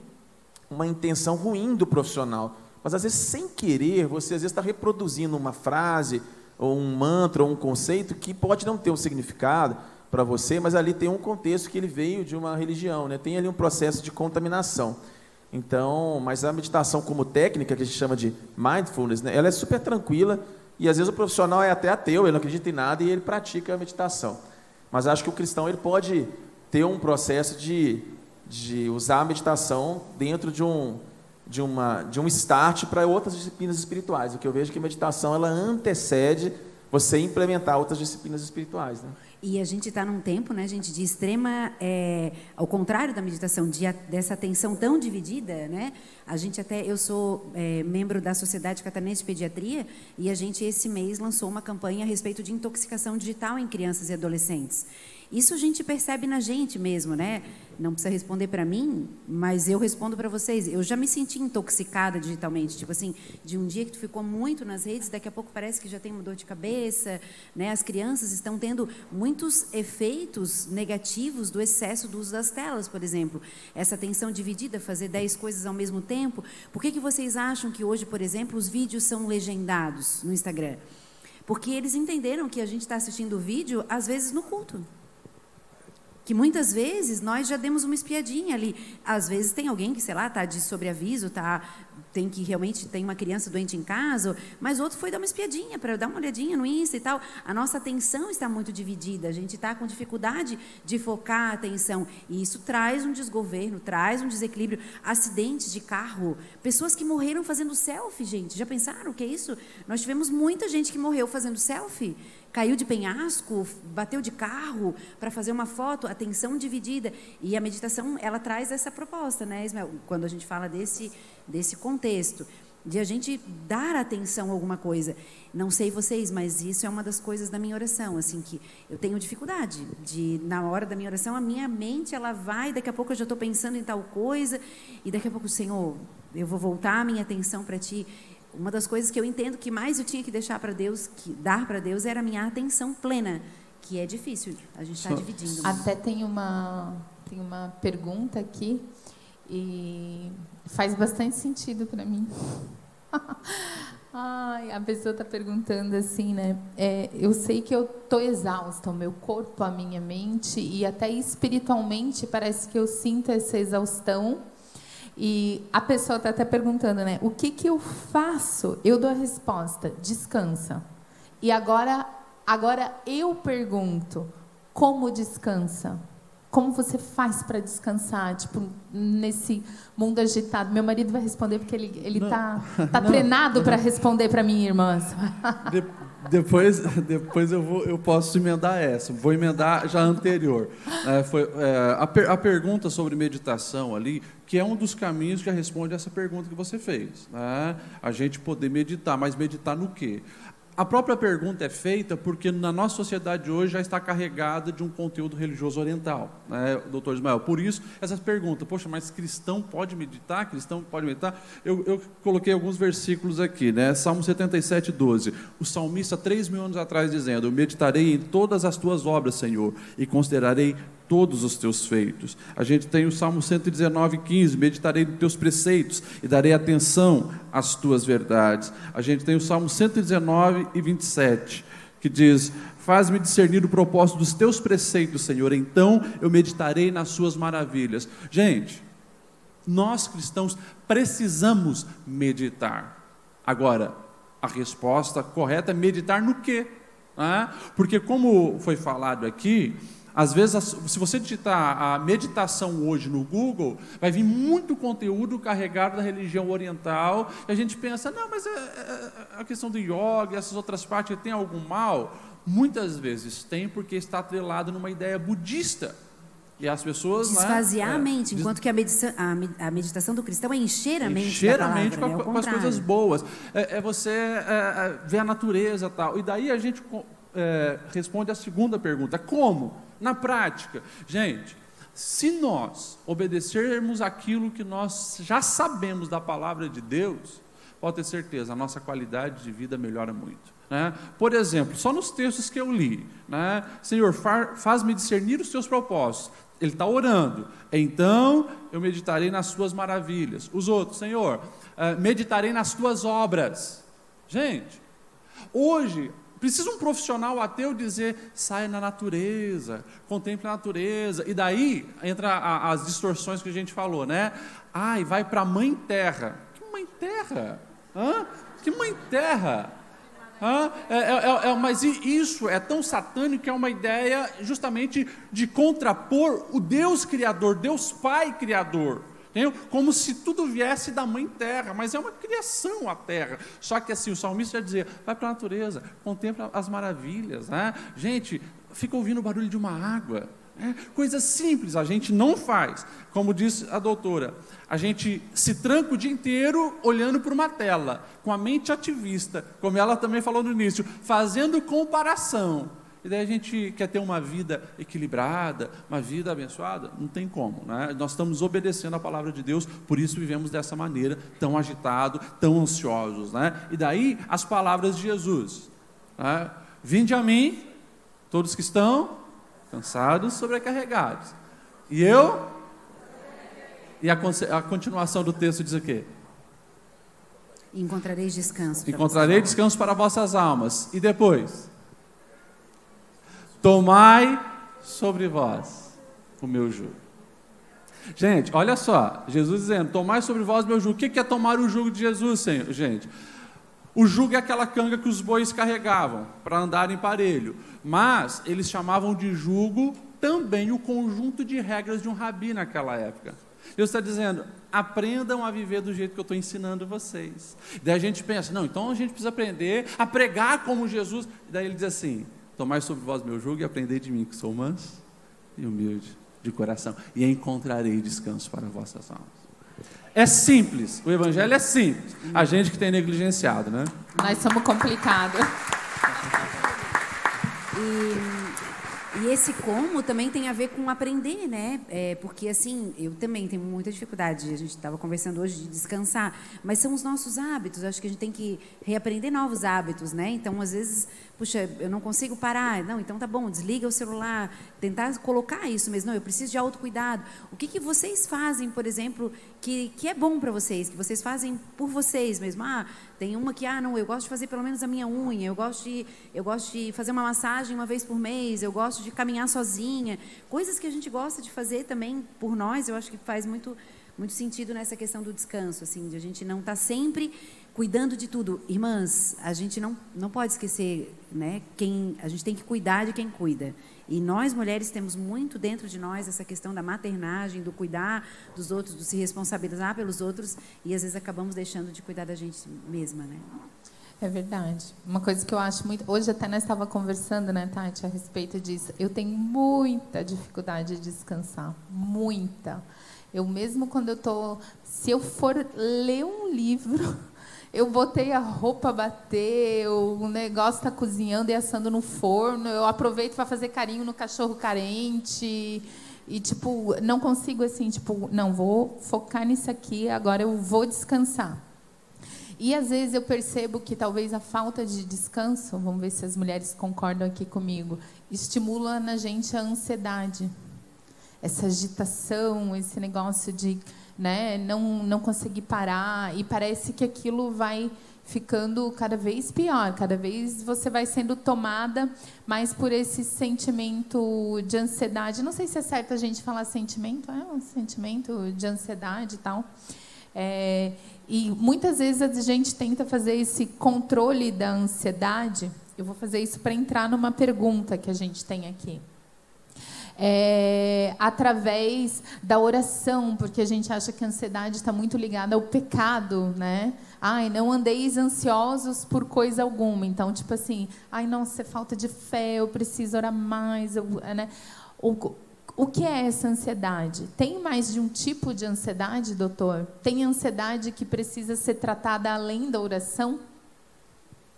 E: uma intenção ruim do profissional, mas às vezes sem querer você às vezes está reproduzindo uma frase ou um mantra ou um conceito que pode não ter um significado para você, mas ali tem um contexto que ele veio de uma religião, né? Tem ali um processo de contaminação. Então, mas a meditação como técnica que a gente chama de mindfulness, né? Ela é super tranquila e às vezes o profissional é até ateu, ele não acredita em nada e ele pratica a meditação. Mas acho que o cristão ele pode ter um processo de, de usar a meditação dentro de um de, uma, de um start para outras disciplinas espirituais. O que eu vejo é que a meditação ela antecede você implementar outras disciplinas espirituais. Né?
B: E a gente está num tempo, né, gente, de extrema, é, ao contrário da meditação, de, dessa atenção tão dividida, né? A gente até, eu sou é, membro da Sociedade Catarinense de Pediatria e a gente esse mês lançou uma campanha a respeito de intoxicação digital em crianças e adolescentes. Isso a gente percebe na gente mesmo, né? Não precisa responder para mim, mas eu respondo para vocês. Eu já me senti intoxicada digitalmente, tipo assim, de um dia que tu ficou muito nas redes, daqui a pouco parece que já tem uma dor de cabeça, né? As crianças estão tendo muitos efeitos negativos do excesso do uso das telas, por exemplo. Essa atenção dividida, fazer 10 coisas ao mesmo tempo. Por que que vocês acham que hoje, por exemplo, os vídeos são legendados no Instagram? Porque eles entenderam que a gente está assistindo o vídeo, às vezes, no culto que muitas vezes nós já demos uma espiadinha ali. Às vezes tem alguém que, sei lá, está de sobreaviso, tá, tem que realmente tem uma criança doente em casa, mas outro foi dar uma espiadinha para dar uma olhadinha no Insta e tal. A nossa atenção está muito dividida, a gente está com dificuldade de focar a atenção. E isso traz um desgoverno, traz um desequilíbrio. Acidentes de carro, pessoas que morreram fazendo selfie, gente. Já pensaram o que é isso? Nós tivemos muita gente que morreu fazendo selfie caiu de penhasco, bateu de carro para fazer uma foto, atenção dividida. E a meditação, ela traz essa proposta, né, Ismael? Quando a gente fala desse, desse contexto, de a gente dar atenção a alguma coisa. Não sei vocês, mas isso é uma das coisas da minha oração, assim, que eu tenho dificuldade de, na hora da minha oração, a minha mente, ela vai, daqui a pouco eu já estou pensando em tal coisa, e daqui a pouco, Senhor, eu vou voltar a minha atenção para Ti uma das coisas que eu entendo que mais eu tinha que deixar para Deus, que dar para Deus, era a minha atenção plena, que é difícil. A gente está dividindo.
A: Até tem uma tem uma pergunta aqui e faz bastante sentido para mim. [LAUGHS] Ai, a pessoa está perguntando assim, né? É, eu sei que eu estou exausta, o meu corpo, a minha mente e até espiritualmente parece que eu sinto essa exaustão e a pessoa está até perguntando, né? O que, que eu faço? Eu dou a resposta: descansa. E agora, agora eu pergunto: como descansa? Como você faz para descansar, tipo, nesse mundo agitado? Meu marido vai responder porque ele ele está tá [LAUGHS] treinado para responder para mim, irmãs.
C: De, depois, depois eu vou, eu posso emendar essa. Vou emendar já a anterior. É, foi é, a, per, a pergunta sobre meditação ali, que é um dos caminhos que responde essa pergunta que você fez. Né? A gente poder meditar, mas meditar no quê? A própria pergunta é feita porque na nossa sociedade hoje já está carregada de um conteúdo religioso oriental, né, doutor Ismael? Por isso, essas perguntas, poxa, mas cristão pode meditar? Cristão pode meditar? Eu, eu coloquei alguns versículos aqui, né? Salmo 77, 12. O salmista, três mil anos atrás, dizendo: Meditarei em todas as tuas obras, Senhor, e considerarei todos os teus feitos. A gente tem o Salmo 119, 15, meditarei nos teus preceitos e darei atenção às tuas verdades. A gente tem o Salmo 119 e 27, que diz: Faz-me discernir o propósito dos teus preceitos, Senhor, então eu meditarei nas suas maravilhas. Gente, nós cristãos precisamos meditar. Agora, a resposta correta é meditar no quê? Ah, porque, como foi falado aqui, às vezes, se você digitar a meditação hoje no Google, vai vir muito conteúdo carregado da religião oriental, e a gente pensa, não, mas é, é, é a questão do yoga, essas outras partes, tem algum mal? Muitas vezes tem, porque está atrelado numa ideia budista. E as pessoas. né,
B: Desvaziar
C: é,
B: a mente,
C: des-
B: enquanto que a meditação, a, me- a meditação do cristão é encher a mente
C: encher a mente com,
B: né?
C: com as coisas boas. É, é você é, é, ver a natureza e tal. E daí a gente é, responde a segunda pergunta: como? Na prática. Gente, se nós obedecermos aquilo que nós já sabemos da palavra de Deus, pode ter certeza, a nossa qualidade de vida melhora muito. né? Por exemplo, só nos textos que eu li, né? Senhor, fa- faz-me discernir os teus propósitos. Ele está orando. Então eu meditarei nas tuas maravilhas. Os outros, Senhor, eh, meditarei nas tuas obras. Gente, hoje precisa um profissional ateu dizer saia na natureza, contemple a natureza. E daí entra a- as distorções que a gente falou, né? Ai, vai para a mãe terra. Que mãe terra? Hã? Que mãe terra? Hã? É, é- é- mas isso é tão satânico que é uma ideia justamente de contrapor o Deus Criador, Deus Pai Criador. Entendeu? Como se tudo viesse da mãe terra, mas é uma criação a terra. Só que assim, o salmista já dizia: vai para a natureza, contempla as maravilhas. Né? Gente, fica ouvindo o barulho de uma água. né? Coisas simples a gente não faz. Como disse a doutora, a gente se tranca o dia inteiro olhando para uma tela, com a mente ativista, como ela também falou no início, fazendo comparação. E daí a gente quer ter uma vida equilibrada, uma vida abençoada? Não tem como. Né? Nós estamos obedecendo a palavra de Deus, por isso vivemos dessa maneira, tão agitado, tão ansiosos. Né? E daí as palavras de Jesus. Né? Vinde a mim, todos que estão cansados, sobrecarregados. E eu? E a, a continuação do texto diz o quê?
B: Encontrareis descanso.
C: Encontrarei descanso para vossas almas. E depois? Tomai sobre vós o meu jugo. Gente, olha só, Jesus dizendo: Tomai sobre vós o meu jugo. O que é tomar o jugo de Jesus, Senhor? gente? O jugo é aquela canga que os bois carregavam para andar em parelho. Mas eles chamavam de jugo também o conjunto de regras de um rabi naquela época. Deus está dizendo: aprendam a viver do jeito que eu estou ensinando vocês. Daí a gente pensa: não, então a gente precisa aprender a pregar como Jesus. Daí ele diz assim: tomai sobre vós meu jugo e aprendei de mim, que sou manso e humilde de coração, e encontrarei descanso para vossas almas. É simples, o evangelho é simples. A gente que tem negligenciado, né?
A: Nós somos complicados.
B: E esse como também tem a ver com aprender, né? É, porque assim, eu também tenho muita dificuldade. A gente estava conversando hoje de descansar, mas são os nossos hábitos. Acho que a gente tem que reaprender novos hábitos, né? Então, às vezes, puxa, eu não consigo parar. Não, então tá bom, desliga o celular. Tentar colocar isso mesmo. Não, eu preciso de autocuidado. O que, que vocês fazem, por exemplo, que, que é bom para vocês, que vocês fazem por vocês mesmo? Ah, tem uma que, ah, não, eu gosto de fazer pelo menos a minha unha, eu gosto de, eu gosto de fazer uma massagem uma vez por mês, eu gosto de caminhar sozinha. Coisas que a gente gosta de fazer também por nós, eu acho que faz muito, muito sentido nessa questão do descanso, assim, de a gente não estar sempre cuidando de tudo. Irmãs, a gente não, não pode esquecer, né, quem, a gente tem que cuidar de quem cuida. E nós, mulheres, temos muito dentro de nós essa questão da maternagem, do cuidar dos outros, do se responsabilizar pelos outros, e às vezes acabamos deixando de cuidar da gente mesma, né?
A: É verdade. Uma coisa que eu acho muito. Hoje até nós estava conversando, né, Tati, a respeito disso. Eu tenho muita dificuldade de descansar. Muita. Eu mesmo quando eu tô. Se eu for ler um livro, eu botei a roupa bater, o negócio está cozinhando e assando no forno, eu aproveito para fazer carinho no cachorro carente. E, tipo, não consigo assim, tipo, não, vou focar nisso aqui, agora eu vou descansar. E às vezes eu percebo que talvez a falta de descanso, vamos ver se as mulheres concordam aqui comigo, estimula na gente a ansiedade. Essa agitação, esse negócio de né, não, não conseguir parar. E parece que aquilo vai ficando cada vez pior, cada vez você vai sendo tomada mais por esse sentimento de ansiedade. Não sei se é certo a gente falar sentimento, é um sentimento de ansiedade e tal. É, e muitas vezes a gente tenta fazer esse controle da ansiedade. Eu vou fazer isso para entrar numa pergunta que a gente tem aqui. É, através da oração, porque a gente acha que a ansiedade está muito ligada ao pecado, né? Ai, não andeis ansiosos por coisa alguma. Então, tipo assim, ai, nossa, é falta de fé, eu preciso orar mais, eu, né? O, O que é essa ansiedade? Tem mais de um tipo de ansiedade, doutor? Tem ansiedade que precisa ser tratada além da oração?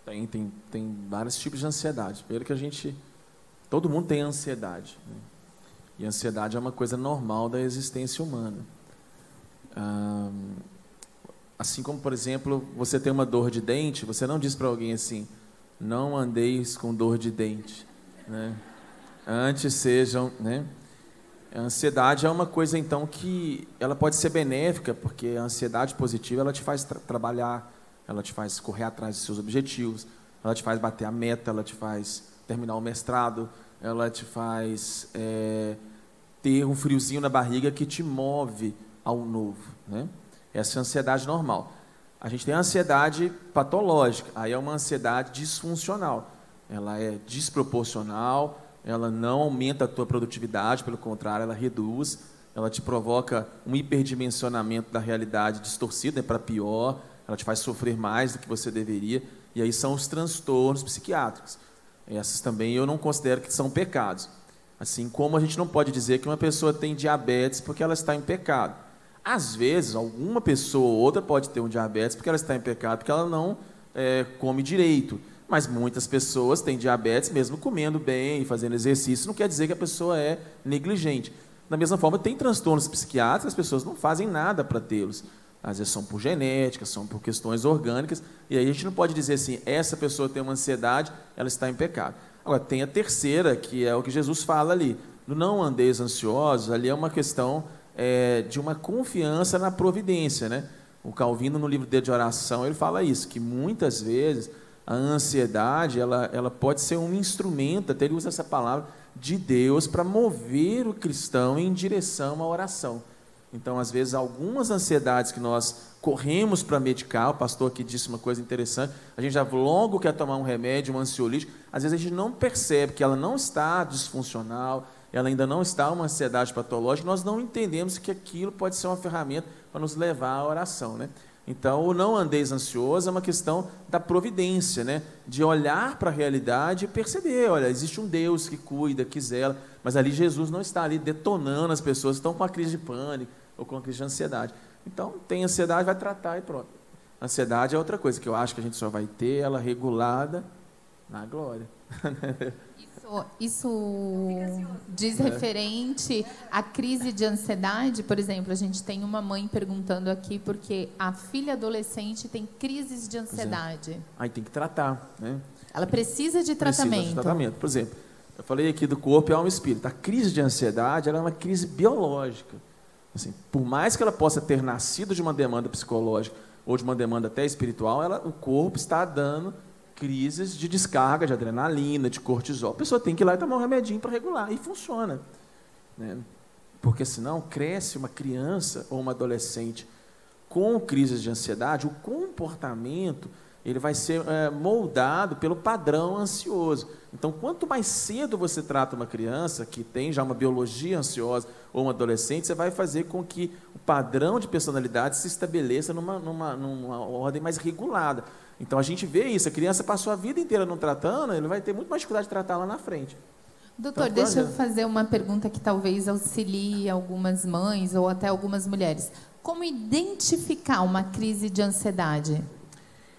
E: Tem, tem, tem vários tipos de ansiedade. Primeiro que a gente. Todo mundo tem ansiedade. Né? E ansiedade é uma coisa normal da existência humana. assim como, por exemplo, você tem uma dor de dente, você não diz para alguém assim: não andeis com dor de dente. Né? Antes sejam. Né? A ansiedade é uma coisa, então, que ela pode ser benéfica, porque a ansiedade positiva ela te faz tra trabalhar, ela te faz correr atrás dos seus objetivos, ela te faz bater a meta, ela te faz terminar o mestrado, ela te faz é, ter um friozinho na barriga que te move ao novo. Né? Essa é a ansiedade normal. A gente tem a ansiedade patológica, aí é uma ansiedade disfuncional. Ela é desproporcional, ela não aumenta a tua produtividade, pelo contrário, ela reduz, ela te provoca um hiperdimensionamento da realidade distorcida, é para pior, ela te faz sofrer mais do que você deveria, e aí são os transtornos psiquiátricos. Essas também eu não considero que são pecados. Assim como a gente não pode dizer que uma pessoa tem diabetes porque ela está em pecado. Às vezes, alguma pessoa ou outra pode ter um diabetes porque ela está em pecado, porque ela não é, come direito. Mas muitas pessoas têm diabetes mesmo comendo bem, fazendo exercício. Não quer dizer que a pessoa é negligente. Da mesma forma, tem transtornos psiquiátricos, as pessoas não fazem nada para tê-los. Às vezes são por genética, são por questões orgânicas, e aí a gente não pode dizer assim, essa pessoa tem uma ansiedade, ela está em pecado. Agora, tem a terceira, que é o que Jesus fala ali. Não andeis ansiosos, ali é uma questão é, de uma confiança na providência. Né? O Calvino, no livro dele de oração, ele fala isso, que muitas vezes a ansiedade ela, ela pode ser um instrumento, até ele usa essa palavra, de Deus para mover o cristão em direção à oração. Então, às vezes, algumas ansiedades que nós corremos para medicar, o pastor aqui disse uma coisa interessante, a gente já logo quer tomar um remédio, um ansiolítico, às vezes a gente não percebe que ela não está disfuncional, ela ainda não está uma ansiedade patológica, nós não entendemos que aquilo pode ser uma ferramenta para nos levar à oração. Né? Então, o não andeis ansioso é uma questão da providência, né? de olhar para a realidade e perceber, olha, existe um Deus que cuida, que zela, mas ali Jesus não está ali detonando as pessoas estão com a crise de pânico ou com a crise de ansiedade. Então, tem ansiedade, vai tratar e pronto. Ansiedade é outra coisa que eu acho que a gente só vai ter ela regulada na glória. [LAUGHS]
A: Isso, isso diz referente à crise de ansiedade, por exemplo, a gente tem uma mãe perguntando aqui porque a filha adolescente tem crises de ansiedade. É.
E: Aí tem que tratar, né?
A: Ela precisa de tratamento. Precisa de
E: tratamento. Por exemplo, eu falei aqui do corpo e alma e espírito. A crise de ansiedade é uma crise biológica. Assim, por mais que ela possa ter nascido de uma demanda psicológica ou de uma demanda até espiritual, ela, o corpo está dando crises de descarga de adrenalina, de cortisol. A pessoa tem que ir lá e tomar um remedinho para regular, e funciona. Né? Porque senão cresce uma criança ou uma adolescente com crises de ansiedade, o comportamento ele vai ser é, moldado pelo padrão ansioso. Então, quanto mais cedo você trata uma criança que tem já uma biologia ansiosa ou um adolescente, você vai fazer com que o padrão de personalidade se estabeleça numa, numa, numa ordem mais regulada. Então a gente vê isso, a criança passou a vida inteira não tratando, ele vai ter muito mais dificuldade de tratar lá na frente.
A: Doutor, então, deixa eu fazer uma pergunta que talvez auxilie algumas mães ou até algumas mulheres. Como identificar uma crise de ansiedade?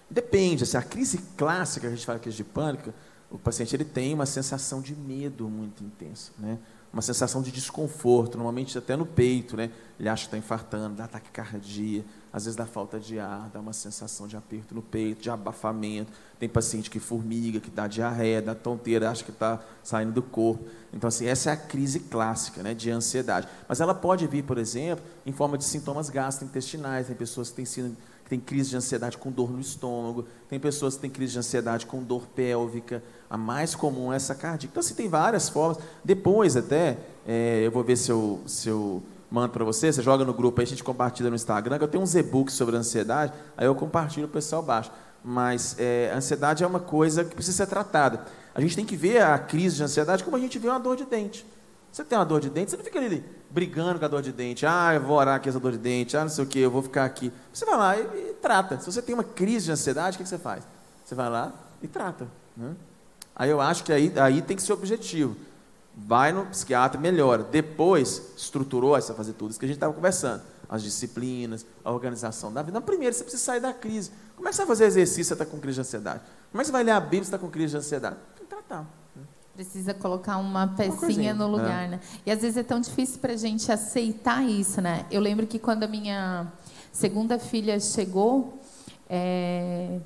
E: Depende. Assim, a crise clássica, a gente fala crise de pânico, o paciente ele tem uma sensação de medo muito intensa, né? uma sensação de desconforto, normalmente até no peito, né? ele acha que está infartando, dá ataque cardíaco, às vezes dá falta de ar, dá uma sensação de aperto no peito, de abafamento. Tem paciente que formiga, que dá diarreia, dá tonteira, acha que está saindo do corpo. Então, assim, essa é a crise clássica né, de ansiedade. Mas ela pode vir, por exemplo, em forma de sintomas gastrointestinais. Tem pessoas que têm, sido, que têm crise de ansiedade com dor no estômago, tem pessoas que têm crise de ansiedade com dor pélvica. A mais comum é essa cardíaca. Então, assim, tem várias formas. Depois, até, é, eu vou ver se eu. Se eu mando para você, você joga no grupo aí, a gente compartilha no Instagram, eu tenho uns e-books sobre ansiedade, aí eu compartilho, o pessoal baixa. Mas é, a ansiedade é uma coisa que precisa ser tratada. A gente tem que ver a crise de ansiedade como a gente vê uma dor de dente. Você tem uma dor de dente, você não fica ali brigando com a dor de dente. Ah, eu vou orar aqui essa dor de dente. Ah, não sei o que, eu vou ficar aqui. Você vai lá e, e trata. Se você tem uma crise de ansiedade, o que, que você faz? Você vai lá e trata. Né? Aí eu acho que aí, aí tem que ser objetivo vai no psiquiatra, melhora. Depois, estruturou, vai fazer tudo isso que a gente estava conversando. As disciplinas, a organização da vida. Não, primeiro, você precisa sair da crise. Como é que você vai fazer exercício se está com crise de ansiedade? Como é que você vai ler a Bíblia se está com crise de ansiedade? Tem que tratar.
A: Precisa colocar uma pecinha no lugar, é. né? E às vezes é tão difícil para a gente aceitar isso, né? Eu lembro que quando a minha segunda filha chegou, é,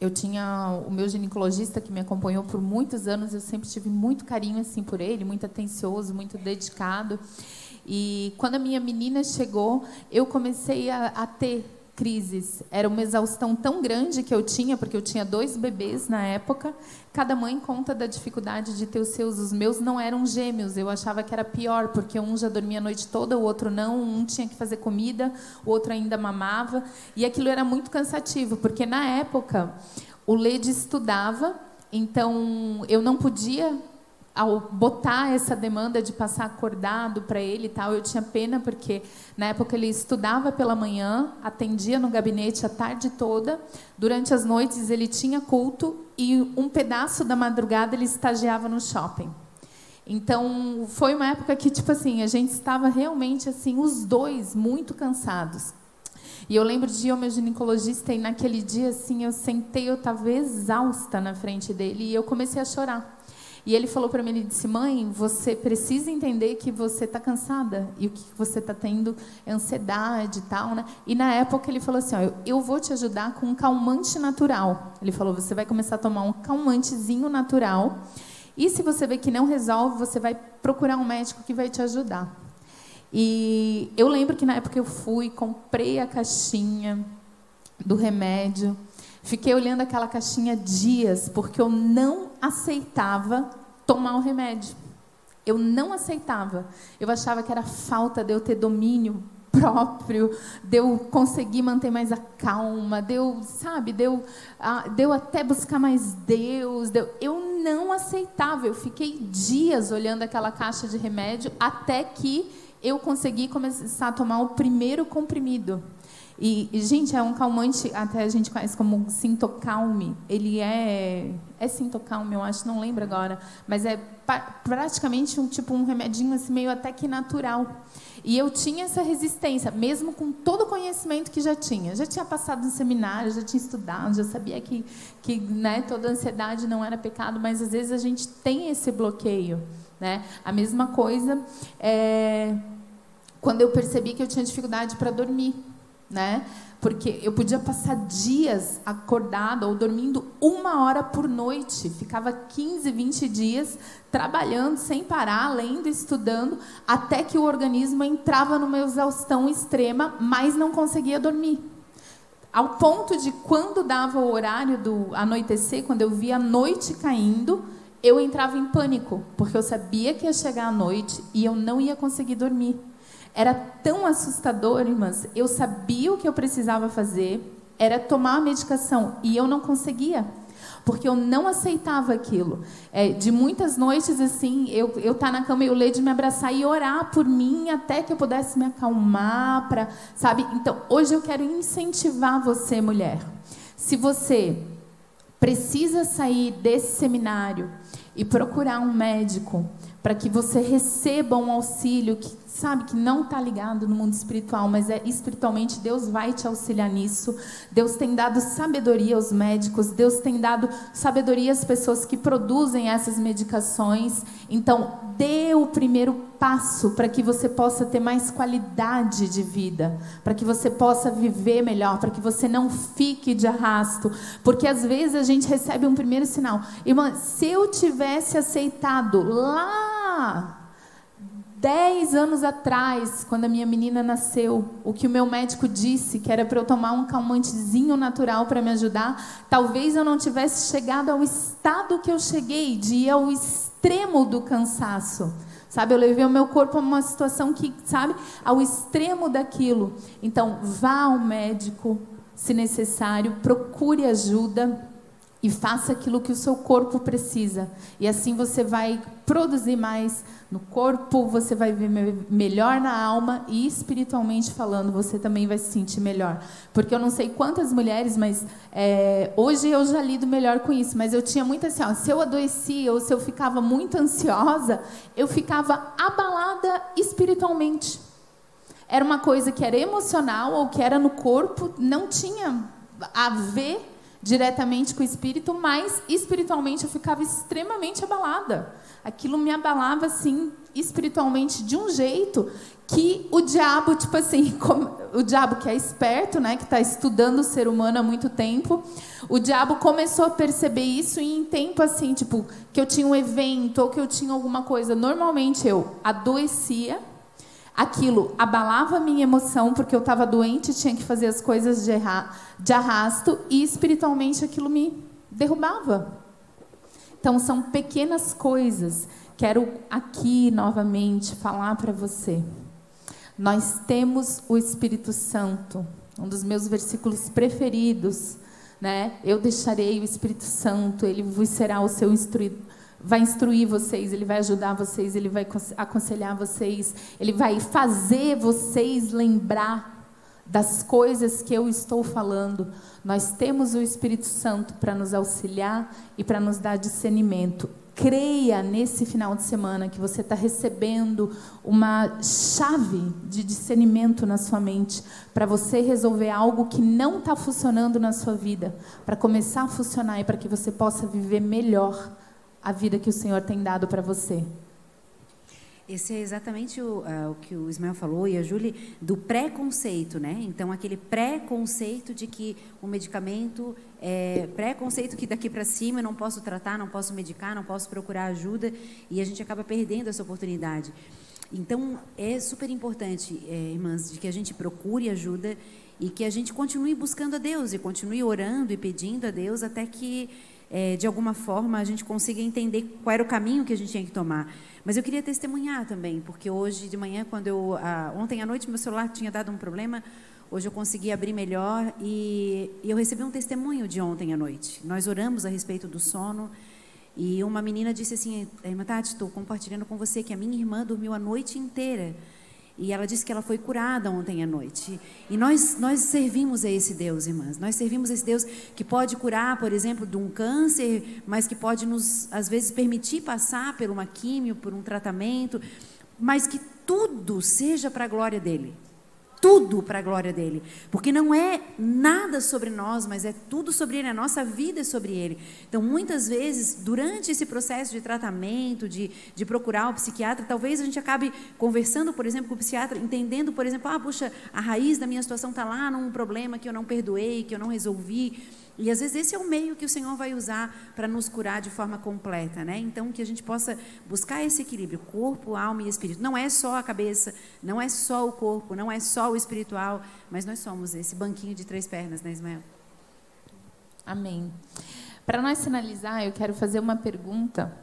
A: eu tinha o meu ginecologista que me acompanhou por muitos anos, eu sempre tive muito carinho assim por ele, muito atencioso, muito dedicado. E quando a minha menina chegou, eu comecei a, a ter crises. Era uma exaustão tão grande que eu tinha, porque eu tinha dois bebês na época. Cada mãe conta da dificuldade de ter os seus. Os meus não eram gêmeos. Eu achava que era pior, porque um já dormia a noite toda, o outro não. Um tinha que fazer comida, o outro ainda mamava. E aquilo era muito cansativo, porque na época o Lede estudava, então eu não podia ao botar essa demanda de passar acordado para ele e tal, eu tinha pena porque na época ele estudava pela manhã, atendia no gabinete a tarde toda, durante as noites ele tinha culto e um pedaço da madrugada ele estagiava no shopping. Então, foi uma época que tipo assim, a gente estava realmente assim os dois muito cansados. E eu lembro de ir ao meu ginecologista e naquele dia assim, eu sentei, eu estava exausta na frente dele e eu comecei a chorar. E ele falou para mim, ele disse, mãe, você precisa entender que você está cansada e o que você está tendo é ansiedade e tal, né? E na época ele falou assim, ó, eu vou te ajudar com um calmante natural. Ele falou, você vai começar a tomar um calmantezinho natural e se você vê que não resolve, você vai procurar um médico que vai te ajudar. E eu lembro que na época eu fui, comprei a caixinha do remédio, Fiquei olhando aquela caixinha dias, porque eu não aceitava tomar o remédio. Eu não aceitava. Eu achava que era falta de eu ter domínio próprio, de eu conseguir manter mais a calma, de eu, sabe, de eu, ah, de até buscar mais Deus. De eu, eu não aceitava. Eu fiquei dias olhando aquela caixa de remédio até que eu consegui começar a tomar o primeiro comprimido. E, e, gente, é um calmante, até a gente conhece como Sintocalme. Ele é. É Sintocalme, eu acho, não lembro agora. Mas é praticamente um tipo um remedinho assim, meio até que natural. E eu tinha essa resistência, mesmo com todo o conhecimento que já tinha. Já tinha passado no seminário, já tinha estudado, já sabia que, que né, toda ansiedade não era pecado, mas às vezes a gente tem esse bloqueio. Né? A mesma coisa é, quando eu percebi que eu tinha dificuldade para dormir né? Porque eu podia passar dias acordada ou dormindo uma hora por noite. Ficava 15, 20 dias trabalhando sem parar, lendo, estudando, até que o organismo entrava numa exaustão extrema, mas não conseguia dormir. Ao ponto de quando dava o horário do anoitecer, quando eu via a noite caindo, eu entrava em pânico, porque eu sabia que ia chegar a noite e eu não ia conseguir dormir. Era tão assustador, irmãs. Eu sabia o que eu precisava fazer, era tomar a medicação e eu não conseguia, porque eu não aceitava aquilo. É, de muitas noites assim, eu eu estar tá na cama e o Lady me abraçar e orar por mim até que eu pudesse me acalmar, para, sabe? Então, hoje eu quero incentivar você, mulher. Se você precisa sair desse seminário e procurar um médico para que você receba um auxílio que sabe, que não está ligado no mundo espiritual, mas é espiritualmente, Deus vai te auxiliar nisso. Deus tem dado sabedoria aos médicos, Deus tem dado sabedoria às pessoas que produzem essas medicações. Então, dê o primeiro passo para que você possa ter mais qualidade de vida, para que você possa viver melhor, para que você não fique de arrasto, porque às vezes a gente recebe um primeiro sinal. Irmã, se eu tivesse aceitado lá Dez anos atrás, quando a minha menina nasceu, o que o meu médico disse, que era para eu tomar um calmantezinho natural para me ajudar, talvez eu não tivesse chegado ao estado que eu cheguei, de ir ao extremo do cansaço. Sabe, eu levei o meu corpo a uma situação que, sabe, ao extremo daquilo. Então, vá ao médico, se necessário, procure ajuda. E faça aquilo que o seu corpo precisa. E assim você vai produzir mais no corpo, você vai ver melhor na alma e espiritualmente falando, você também vai se sentir melhor. Porque eu não sei quantas mulheres, mas é, hoje eu já lido melhor com isso. Mas eu tinha muito assim, ó, se eu adoecia ou se eu ficava muito ansiosa, eu ficava abalada espiritualmente. Era uma coisa que era emocional ou que era no corpo, não tinha a ver diretamente com o espírito, mas espiritualmente eu ficava extremamente abalada. Aquilo me abalava assim espiritualmente de um jeito que o diabo, tipo assim, [LAUGHS] o diabo que é esperto, né, que está estudando o ser humano há muito tempo, o diabo começou a perceber isso e em tempo assim, tipo, que eu tinha um evento ou que eu tinha alguma coisa, normalmente eu adoecia aquilo abalava a minha emoção, porque eu estava doente, tinha que fazer as coisas de, de arrasto, e espiritualmente aquilo me derrubava. Então, são pequenas coisas. Quero aqui novamente falar para você. Nós temos o Espírito Santo, um dos meus versículos preferidos. Né? Eu deixarei o Espírito Santo, ele vos será o seu instruidor vai instruir vocês, ele vai ajudar vocês, ele vai aconselhar vocês, ele vai fazer vocês lembrar das coisas que eu estou falando. Nós temos o Espírito Santo para nos auxiliar e para nos dar discernimento. Creia nesse final de semana que você está recebendo uma chave de discernimento na sua mente para você resolver algo que não está funcionando na sua vida, para começar a funcionar e para que você possa viver melhor a vida que o Senhor tem dado para você.
B: Esse é exatamente o, uh, o, que o Ismael falou e a Júlia, do preconceito, né? Então, aquele preconceito de que o medicamento, é, preconceito que daqui para cima eu não posso tratar, não posso medicar, não posso procurar ajuda, e a gente acaba perdendo essa oportunidade. Então, é super importante, é, irmãs, de que a gente procure ajuda e que a gente continue buscando a Deus e continue orando e pedindo a Deus até que é, de alguma forma, a gente consiga entender qual era o caminho que a gente tinha que tomar. Mas eu queria testemunhar também, porque hoje de manhã, quando eu. Ah, ontem à noite, meu celular tinha dado um problema, hoje eu consegui abrir melhor e, e eu recebi um testemunho de ontem à noite. Nós oramos a respeito do sono. E uma menina disse assim: Irmã Tati, estou compartilhando com você que a minha irmã dormiu a noite inteira e ela disse que ela foi curada ontem à noite. E nós, nós servimos a esse Deus, irmãs. Nós servimos a esse Deus que pode curar, por exemplo, de um câncer, mas que pode nos, às vezes, permitir passar por uma químio, por um tratamento, mas que tudo seja para a glória dele tudo para a glória dele. Porque não é nada sobre nós, mas é tudo sobre ele, a nossa vida é sobre ele. Então, muitas vezes, durante esse processo de tratamento, de, de procurar o psiquiatra, talvez a gente acabe conversando, por exemplo, com o psiquiatra, entendendo, por exemplo, ah, puxa, a raiz da minha situação está lá num problema que eu não perdoei, que eu não resolvi. E às vezes esse é o meio que o Senhor vai usar para nos curar de forma completa, né? Então que a gente possa buscar esse equilíbrio, corpo, alma e espírito. Não é só a cabeça, não é só o corpo, não é só o espiritual, mas nós somos esse banquinho de três pernas, né, Ismael?
A: Amém. Para nós finalizar, eu quero fazer uma pergunta.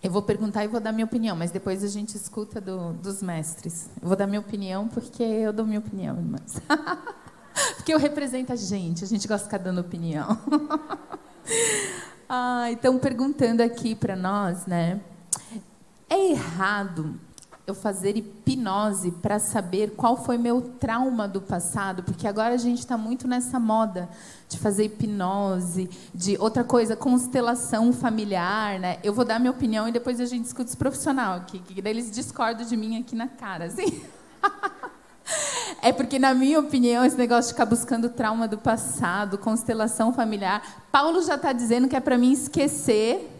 A: Eu vou perguntar e vou dar minha opinião, mas depois a gente escuta do, dos mestres. Eu vou dar minha opinião porque eu dou minha opinião, irmãs. [LAUGHS] Porque eu represento a gente, a gente gosta de ficar dando opinião. [LAUGHS] ah, então, perguntando aqui para nós, né? É errado eu fazer hipnose para saber qual foi meu trauma do passado, porque agora a gente está muito nessa moda de fazer hipnose, de outra coisa, constelação familiar, né? Eu vou dar minha opinião e depois a gente discute os profissional aqui, que eles discordam de mim aqui na cara, assim. [LAUGHS] [LAUGHS] É porque, na minha opinião, esse negócio de ficar buscando trauma do passado, constelação familiar, Paulo já está dizendo que é para mim esquecer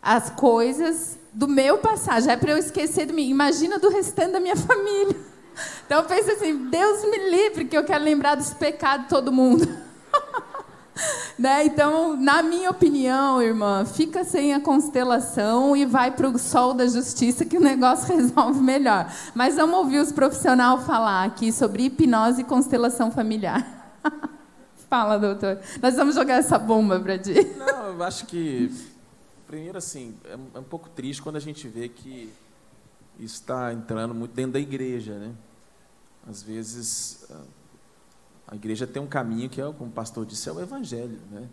A: as coisas do meu passado, já é para eu esquecer do mim. Imagina do restante da minha [LAUGHS] família. Então eu penso assim, Deus me livre que eu quero lembrar dos pecados de todo mundo. Né? Então, na minha opinião, irmã, fica sem a constelação e vai para o sol da justiça que o negócio [LAUGHS] resolve melhor. Mas vamos ouvir os profissionais falar aqui sobre hipnose e constelação familiar. [LAUGHS] Fala, doutor. Nós vamos jogar essa bomba para ti.
E: Não, eu acho que, primeiro, assim, é, é um pouco triste quando a gente vê que está entrando muito dentro da igreja, né? Às vezes a igreja tem um caminho que é, como o pastor disse, é o evangelho, né?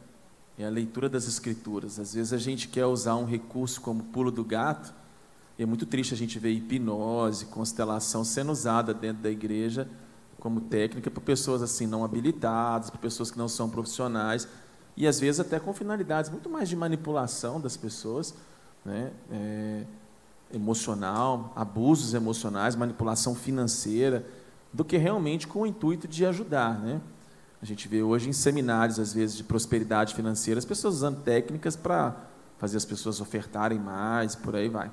E: é a leitura das escrituras. Às vezes a gente quer usar um recurso como pulo do gato, e é muito triste a gente ver hipnose, constelação sendo usada dentro da igreja como técnica para pessoas assim não habilitadas, para pessoas que não são profissionais e às vezes até com finalidades muito mais de manipulação das pessoas, né? É, emocional, abusos emocionais, manipulação financeira, do que realmente com o intuito de ajudar, né? A gente vê hoje em seminários, às vezes, de prosperidade financeira, as pessoas usando técnicas para fazer as pessoas ofertarem mais, por aí vai.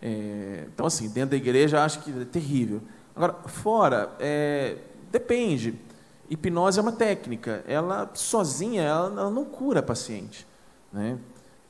E: É, então, assim, dentro da igreja, acho que é terrível. Agora, fora, é, depende. Hipnose é uma técnica. Ela, sozinha, ela, ela não cura paciente. Né?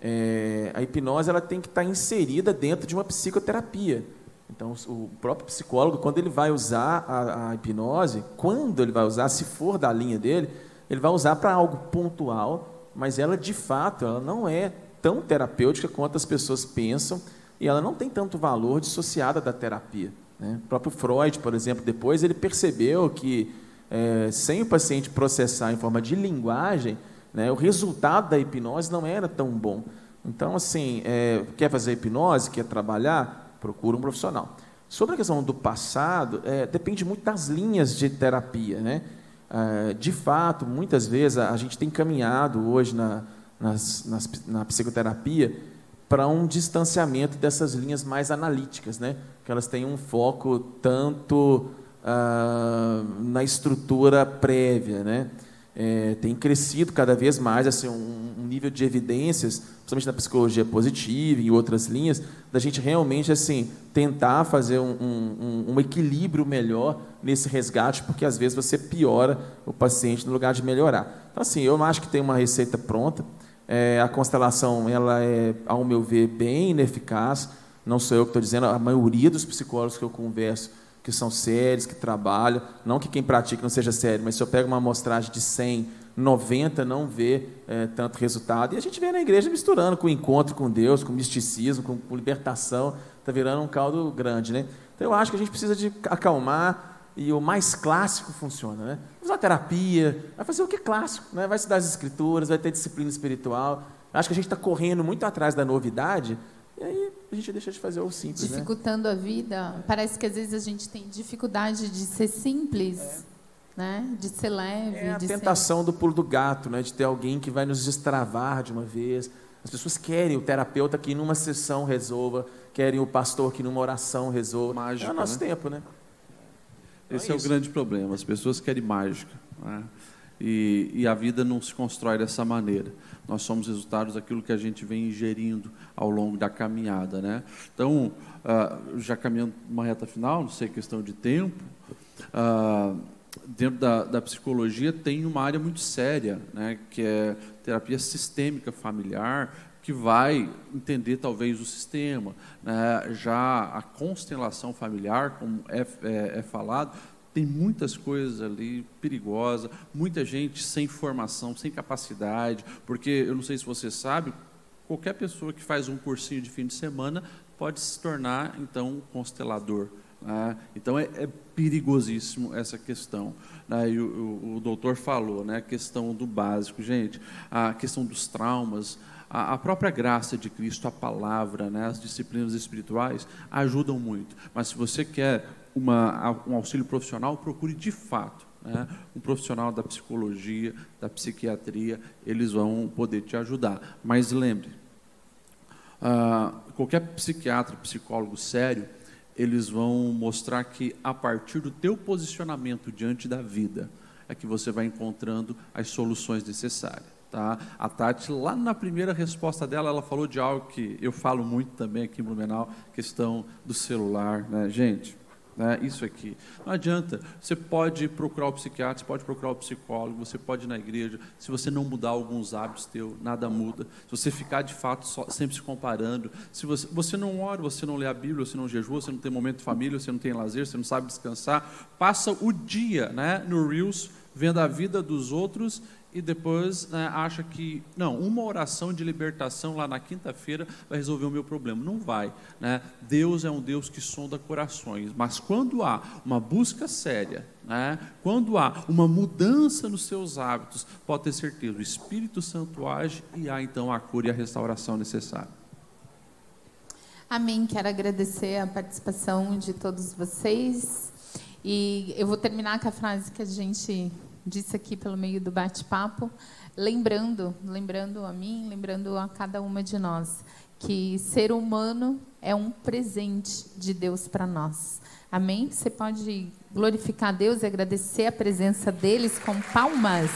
E: É, a hipnose ela tem que estar inserida dentro de uma psicoterapia. Então, o próprio psicólogo, quando ele vai usar a, a hipnose, quando ele vai usar, se for da linha dele, ele vai usar para algo pontual, mas ela, de fato, ela não é tão terapêutica quanto as pessoas pensam e ela não tem tanto valor dissociada da terapia. Né? O próprio Freud, por exemplo, depois ele percebeu que é, sem o paciente processar em forma de linguagem, né, o resultado da hipnose não era tão bom. Então, assim, é, quer fazer hipnose, quer trabalhar, procura um profissional. Sobre a questão do passado, é, depende muito das linhas de terapia. Né? É, de fato, muitas vezes a, a gente tem caminhado hoje na, nas, nas, na psicoterapia para um distanciamento dessas linhas mais analíticas, né? que elas têm um foco tanto ah, na estrutura prévia. Né? É, tem crescido cada vez mais assim, um, um nível de evidências principalmente na psicologia positiva e outras linhas, da gente realmente assim tentar fazer um, um, um, equilíbrio melhor nesse resgate, porque às vezes você piora o paciente no lugar de melhorar. Então, assim, eu não acho que tem uma receita pronta. É, a constelação, ela é, ao meu ver, bem ineficaz. Não sou eu que estou dizendo, a maioria dos psicólogos que eu converso, que são sérios, que trabalham, não que quem pratica não seja sério, mas se eu pego uma amostragem de 100, 90 não vê é, tanto resultado. E a gente vê na igreja misturando com o encontro com Deus, com misticismo, com, com libertação, está virando um caldo grande. Né? Então eu acho que a gente precisa de acalmar e o mais clássico funciona. Né? Usar terapia, vai fazer o que é clássico, né? vai estudar as escrituras, vai ter disciplina espiritual. Acho que a gente está correndo muito atrás da novidade e aí a gente deixa de fazer o simples.
A: Né? Dificultando
E: né?
A: a vida. Parece que às vezes a gente tem dificuldade de ser simples. É né? De ser leve.
E: É a
A: de
E: tentação ser... do pulo do gato, né? De ter alguém que vai nos destravar de uma vez. As pessoas querem o terapeuta que numa sessão resolva, querem o pastor que numa oração resolva. Mágica, é o nosso né? tempo, né?
C: Esse é, é o grande problema. As pessoas querem mágica. Né? E, e, a vida não se constrói dessa maneira. Nós somos resultados daquilo que a gente vem ingerindo ao longo da caminhada. Né? Então, uh, já caminhando uma reta final, não sei questão de tempo, uh, dentro da, da, psicologia tem uma área muito séria, né, que é terapia sistêmica familiar, que vai entender talvez o sistema. Né, já a constelação familiar, como é, é, é falado, tem muitas coisas ali perigosas, muita gente sem formação, sem capacidade, porque eu não sei se você sabe, qualquer pessoa que faz um cursinho de fim de semana pode se tornar então um constelador. Né? Então é, é, perigosíssimo essa questão. Né? E o, o, o, doutor falou, né? a questão do básico, gente, a questão dos traumas, a, a própria graça de Cristo, a palavra, né? as disciplinas espirituais ajudam muito. Mas se você quer uma, um auxílio profissional, procure de fato né? um profissional da psicologia, da psiquiatria, eles vão poder te ajudar. Mas lembre, uh, qualquer psiquiatra, psicólogo sério, eles vão mostrar que a partir do teu posicionamento diante da vida é que você vai encontrando as soluções necessárias. Tá? A Tati, lá na primeira resposta dela, ela falou de algo que eu falo muito também aqui em Blumenau, questão do celular. Né? Gente, né, isso aqui. Não adianta. Você pode procurar o psiquiatra, você pode procurar o psicólogo, você pode ir na igreja. Se você não mudar alguns hábitos teu, nada muda. Se você ficar de fato só, sempre se comparando, se você, você não ora, você não lê a Bíblia, você não jejua, você não tem momento de família, você não tem lazer, você não sabe descansar, passa o dia, né, no Reels vendo a vida dos outros e depois né, acha que, não, uma oração de libertação lá na quinta-feira vai resolver o meu problema. Não vai. Né? Deus é um Deus que sonda corações, mas quando há uma busca séria, né, quando há uma mudança nos seus hábitos, pode ter certeza, o Espírito Santo age e há então a cura e a restauração necessária.
A: Amém. Quero agradecer a participação de todos vocês. E eu vou terminar com a frase que a gente disse aqui pelo meio do bate-papo, lembrando, lembrando a mim, lembrando a cada uma de nós, que ser humano é um presente de Deus para nós. Amém? Você pode glorificar Deus e agradecer a presença deles com palmas.